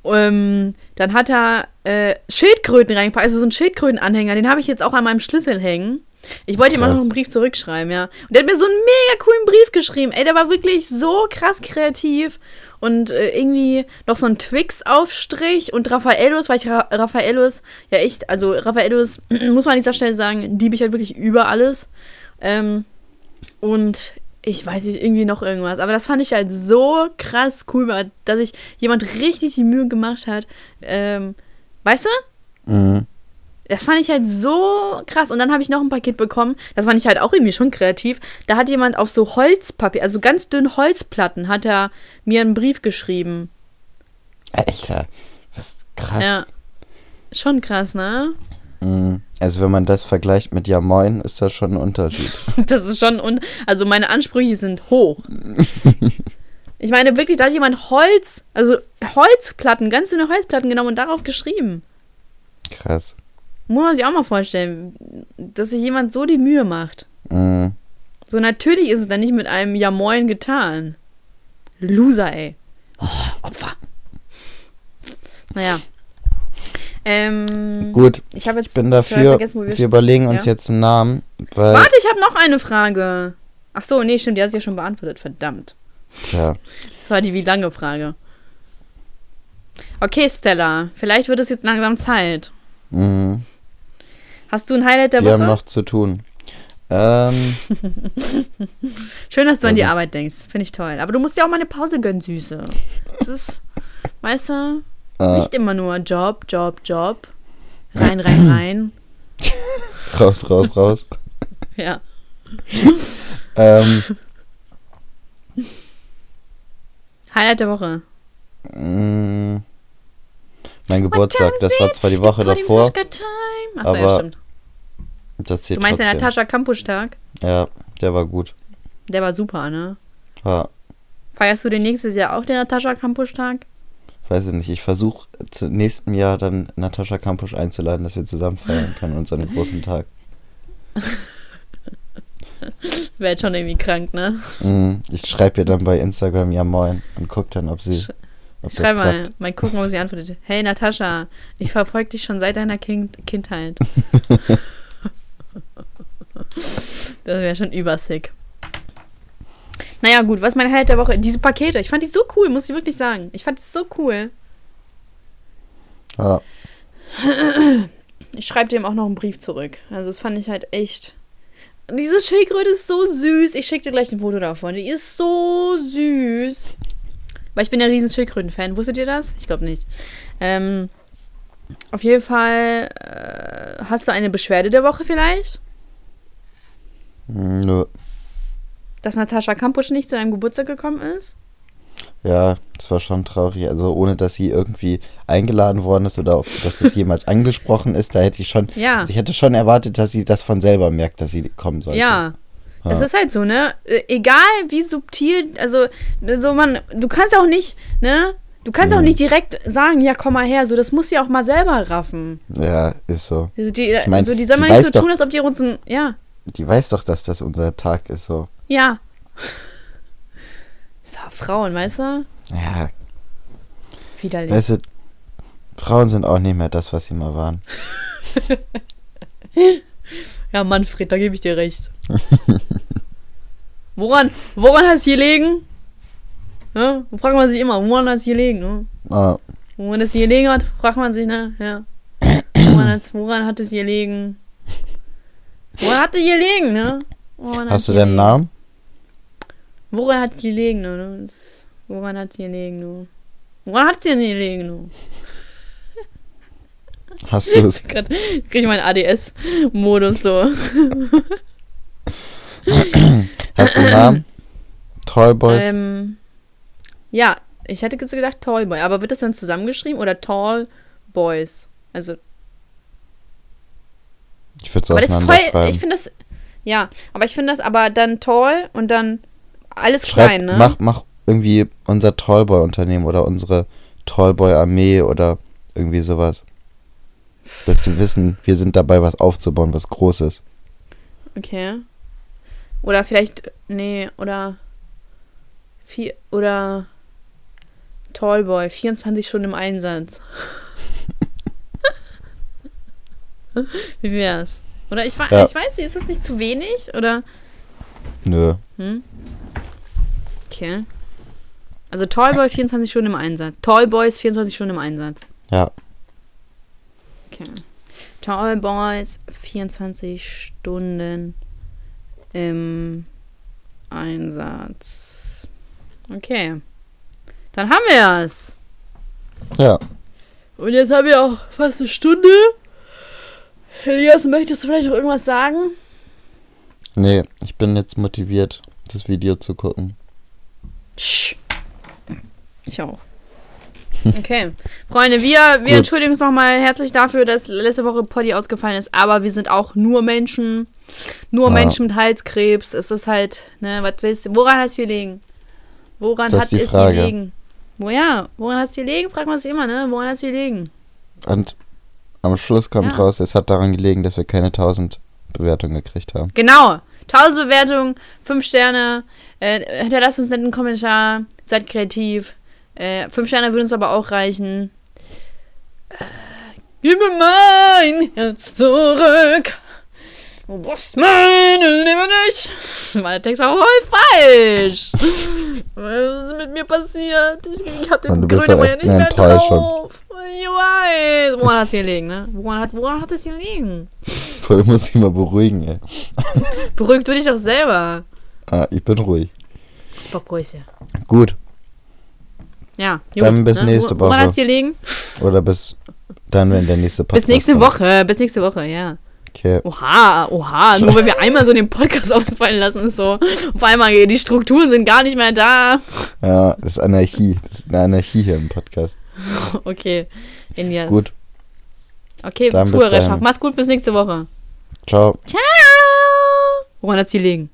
Ähm, dann hat er äh, Schildkröten reingepackt, also so einen Schildkrötenanhänger, den habe ich jetzt auch an meinem Schlüssel hängen. Ich wollte ihm auch noch einen Brief zurückschreiben, ja. Und der hat mir so einen mega coolen Brief geschrieben. Ey, der war wirklich so krass kreativ. und äh, irgendwie noch so ein Twix-Aufstrich und Raffaellos, weil ich Ra Raffaellos, ja echt, also Raffaellos, muss man an dieser Stelle sagen, liebe ich halt wirklich über alles. Ähm, und ich weiß nicht, irgendwie noch irgendwas. Aber das fand ich halt so krass cool, dass sich jemand richtig die Mühe gemacht hat. Ähm, weißt du? Mhm. Das fand ich halt so krass. Und dann habe ich noch ein Paket bekommen. Das fand ich halt auch irgendwie schon kreativ. Da hat jemand auf so Holzpapier, also ganz dünn Holzplatten, hat er mir einen Brief geschrieben. Alter, was krass. Ja. Schon krass, ne? Mhm. Also wenn man das vergleicht mit Ja Moin, ist das schon ein Unterschied. Das ist schon, un also meine Ansprüche sind hoch. ich meine wirklich, da hat jemand Holz, also Holzplatten, ganz dünne Holzplatten genommen und darauf geschrieben. Krass. Muss man sich auch mal vorstellen, dass sich jemand so die Mühe macht. Mhm. So natürlich ist es dann nicht mit einem Ja Moin getan. Loser, ey. Oh, Opfer. Naja. Ähm, Gut, ich, jetzt ich bin dafür, vergessen, wir, wir überlegen uns Ja. jetzt einen Namen, Warte, ich habe noch eine Frage. Ach so, nee, stimmt, die hast du ja schon beantwortet. Verdammt. tja, Das war die wie lange Frage. Okay, Stella, vielleicht wird es jetzt langsam Zeit. mhm. Hast du ein Highlight der wir haben Woche? noch zu tun. Ähm, Schön, dass du an die Also- Arbeit denkst. Finde ich toll. Aber du musst ja auch mal eine Pause gönnen, Süße. Das ist, weißt du, äh, nicht immer nur Job, Job, Job. Rein, rein, rein. raus, raus, raus. Ja. ähm, Highlight der Woche. mh, mein Geburtstag, das war zwar die Woche davor. Achso, ja, aber stimmt. das zählt Du meinst den trotzdem. Natascha Campus-Tag? Ja, der war gut. Der war super, ne? Ja, Feierst du den nächstes Jahr auch den Natascha Campus-Tag? Weiß ich nicht. Ich versuche zu nächsten Jahr dann Natascha Kampusch einzuladen, dass wir zusammen feiern können, unseren großen Tag. Wäre jetzt schon irgendwie krank, ne? Mhm, ich schreibe ihr dann bei Instagram ja moin und guck dann, ob sie, Sch- ob Schreib mal, klappt. mal gucken, ob sie antwortet. Hey Natascha, ich verfolge dich schon seit deiner kind Kindheit. das wäre schon übersick. Naja, gut, was mein Highlight der Woche? Diese Pakete, ich fand die so cool, muss ich wirklich sagen. Ich fand die so cool. Ja, Ich schreibe dem auch noch einen Brief zurück. Also, das fand ich halt echt. Diese Schildkröte ist so süß. Ich schicke dir gleich ein Foto davon. Die ist so süß. Weil ich bin ja riesen Schildkröten-Fan. Wusstet ihr das? Ich glaube nicht. Ähm, auf jeden Fall äh, hast du eine Beschwerde der Woche vielleicht? mm, nö. Dass Natascha Kampusch nicht zu deinem Geburtstag gekommen ist? Ja, das war schon traurig. Also ohne, dass sie irgendwie eingeladen worden ist oder ob, dass das jemals angesprochen ist, da hätte ich schon, Ja. also ich hätte schon erwartet, dass sie das von selber merkt, dass sie kommen sollte. Ja. Das Ja. ist halt so, ne? Äh, Egal wie subtil, also so man, du kannst auch nicht, ne? Du kannst auch Mhm. nicht direkt sagen, ja, komm mal her, so das muss sie auch mal selber raffen. Ja, ist so. Also die, Ich mein, also die soll mal nicht so doch- tun, als ob die uns ein, ja, Die weiß doch, dass das unser Tag ist, so. Ja. So, Frauen, weißt du? Ja, Widerlich. weißt du, Frauen sind auch nicht mehr das, was sie mal waren. Ja, Manfred, da gebe ich dir recht. woran, woran hat es gelegen? Ja, fragt man sich immer, woran hat es gelegen, ne? Ah, Woran es gelegen hat, fragt man sich, ne? Ja. Woran, hat's, woran hat es gelegen? Woran hat es gelegen, ne? Woran hast du deinen? Namen? Woran hat es gelegen, ne? Woran hat es gelegen, ne? Woran hat es denn gelegen, ne? Hast du es? Krieg ich meinen ADS-Modus so. Hast du einen Namen? Tallboys? Ähm, ja, ich hätte jetzt gedacht Tallboy, aber wird das dann zusammengeschrieben oder Tall Boys? Also, ich würde es voll, auseinanderschreiben. ich finde das, ja, aber ich finde das aber dann Tall und dann alles Schreib, klein, ne? mach, mach irgendwie unser Tallboy-Unternehmen oder unsere Tallboy-Armee oder irgendwie sowas. Dass die wissen, wir sind dabei, was aufzubauen, was Großes. Okay. Oder vielleicht, nee, oder vier, oder Tallboy, 24 Stunden im Einsatz. Wie wär's? Oder ich, Ja. ich weiß nicht, ist es nicht zu wenig? Oder? Nö. Hm? Okay. Also Tallboy 24 Stunden im Einsatz. Tallboys 24 Stunden im Einsatz. Ja. Okay. Tallboys 24 Stunden im Einsatz. Okay. Dann haben wir es. Ja. Und jetzt haben wir auch fast eine Stunde. Elias, möchtest du vielleicht noch irgendwas sagen? Nee, ich bin jetzt motiviert, das Video zu gucken. Sch. Ich auch. Okay. Freunde, wir, wir Gut. entschuldigen uns nochmal herzlich dafür, dass letzte Woche Poddy ausgefallen ist, aber wir sind auch nur Menschen. Nur Ja. Menschen mit Halskrebs. Es ist halt, ne, was willst du? Woran hat es gelegen? Woran Das hat es gelegen? Wo ja, woran hat es gelegen? Fragt man sich immer, ne? Woran hat es gelegen? Und am Schluss kommt Ja. raus, es hat daran gelegen, dass wir keine 1000 Bewertungen gekriegt haben. Genau. 1000 Bewertungen, 5 Sterne. Äh, hinterlasst uns einen netten Kommentar. Seid kreativ. Äh, 5 Sterne würden uns aber auch reichen. Äh, gib mir mein Herz zurück. Brauchst meine Liebe nicht. Mein Text war voll falsch. Was ist mit mir passiert? Ich, ich hab den Mann, du bist Grüne doch ja echt nicht mehr drauf. Ich weiß. Woran hat es gelegen, ne? Woran hat, woran hat es gelegen? Voll muss ich mal beruhigen, ey. Beruhig du dich doch selber. Ah, ich bin ruhig. Spokojся. Gut. Ja, Dann bis nächste Woran Woche. hat's hier liegen? Oder bis dann, wenn der nächste Podcast Bis nächste kommt. Woche, bis nächste Woche, ja. Okay. Oha, oha, nur weil wir einmal so den Podcast ausfallen lassen, ist so. Auf einmal, die Strukturen sind gar nicht mehr da. Ja, das ist Anarchie. Das ist eine Anarchie hier im Podcast. Okay, Elias. Gut. Okay, Zuhörerschaft, mach's gut, bis nächste Woche. Ciao. Ciao. Woran hat's hier liegen?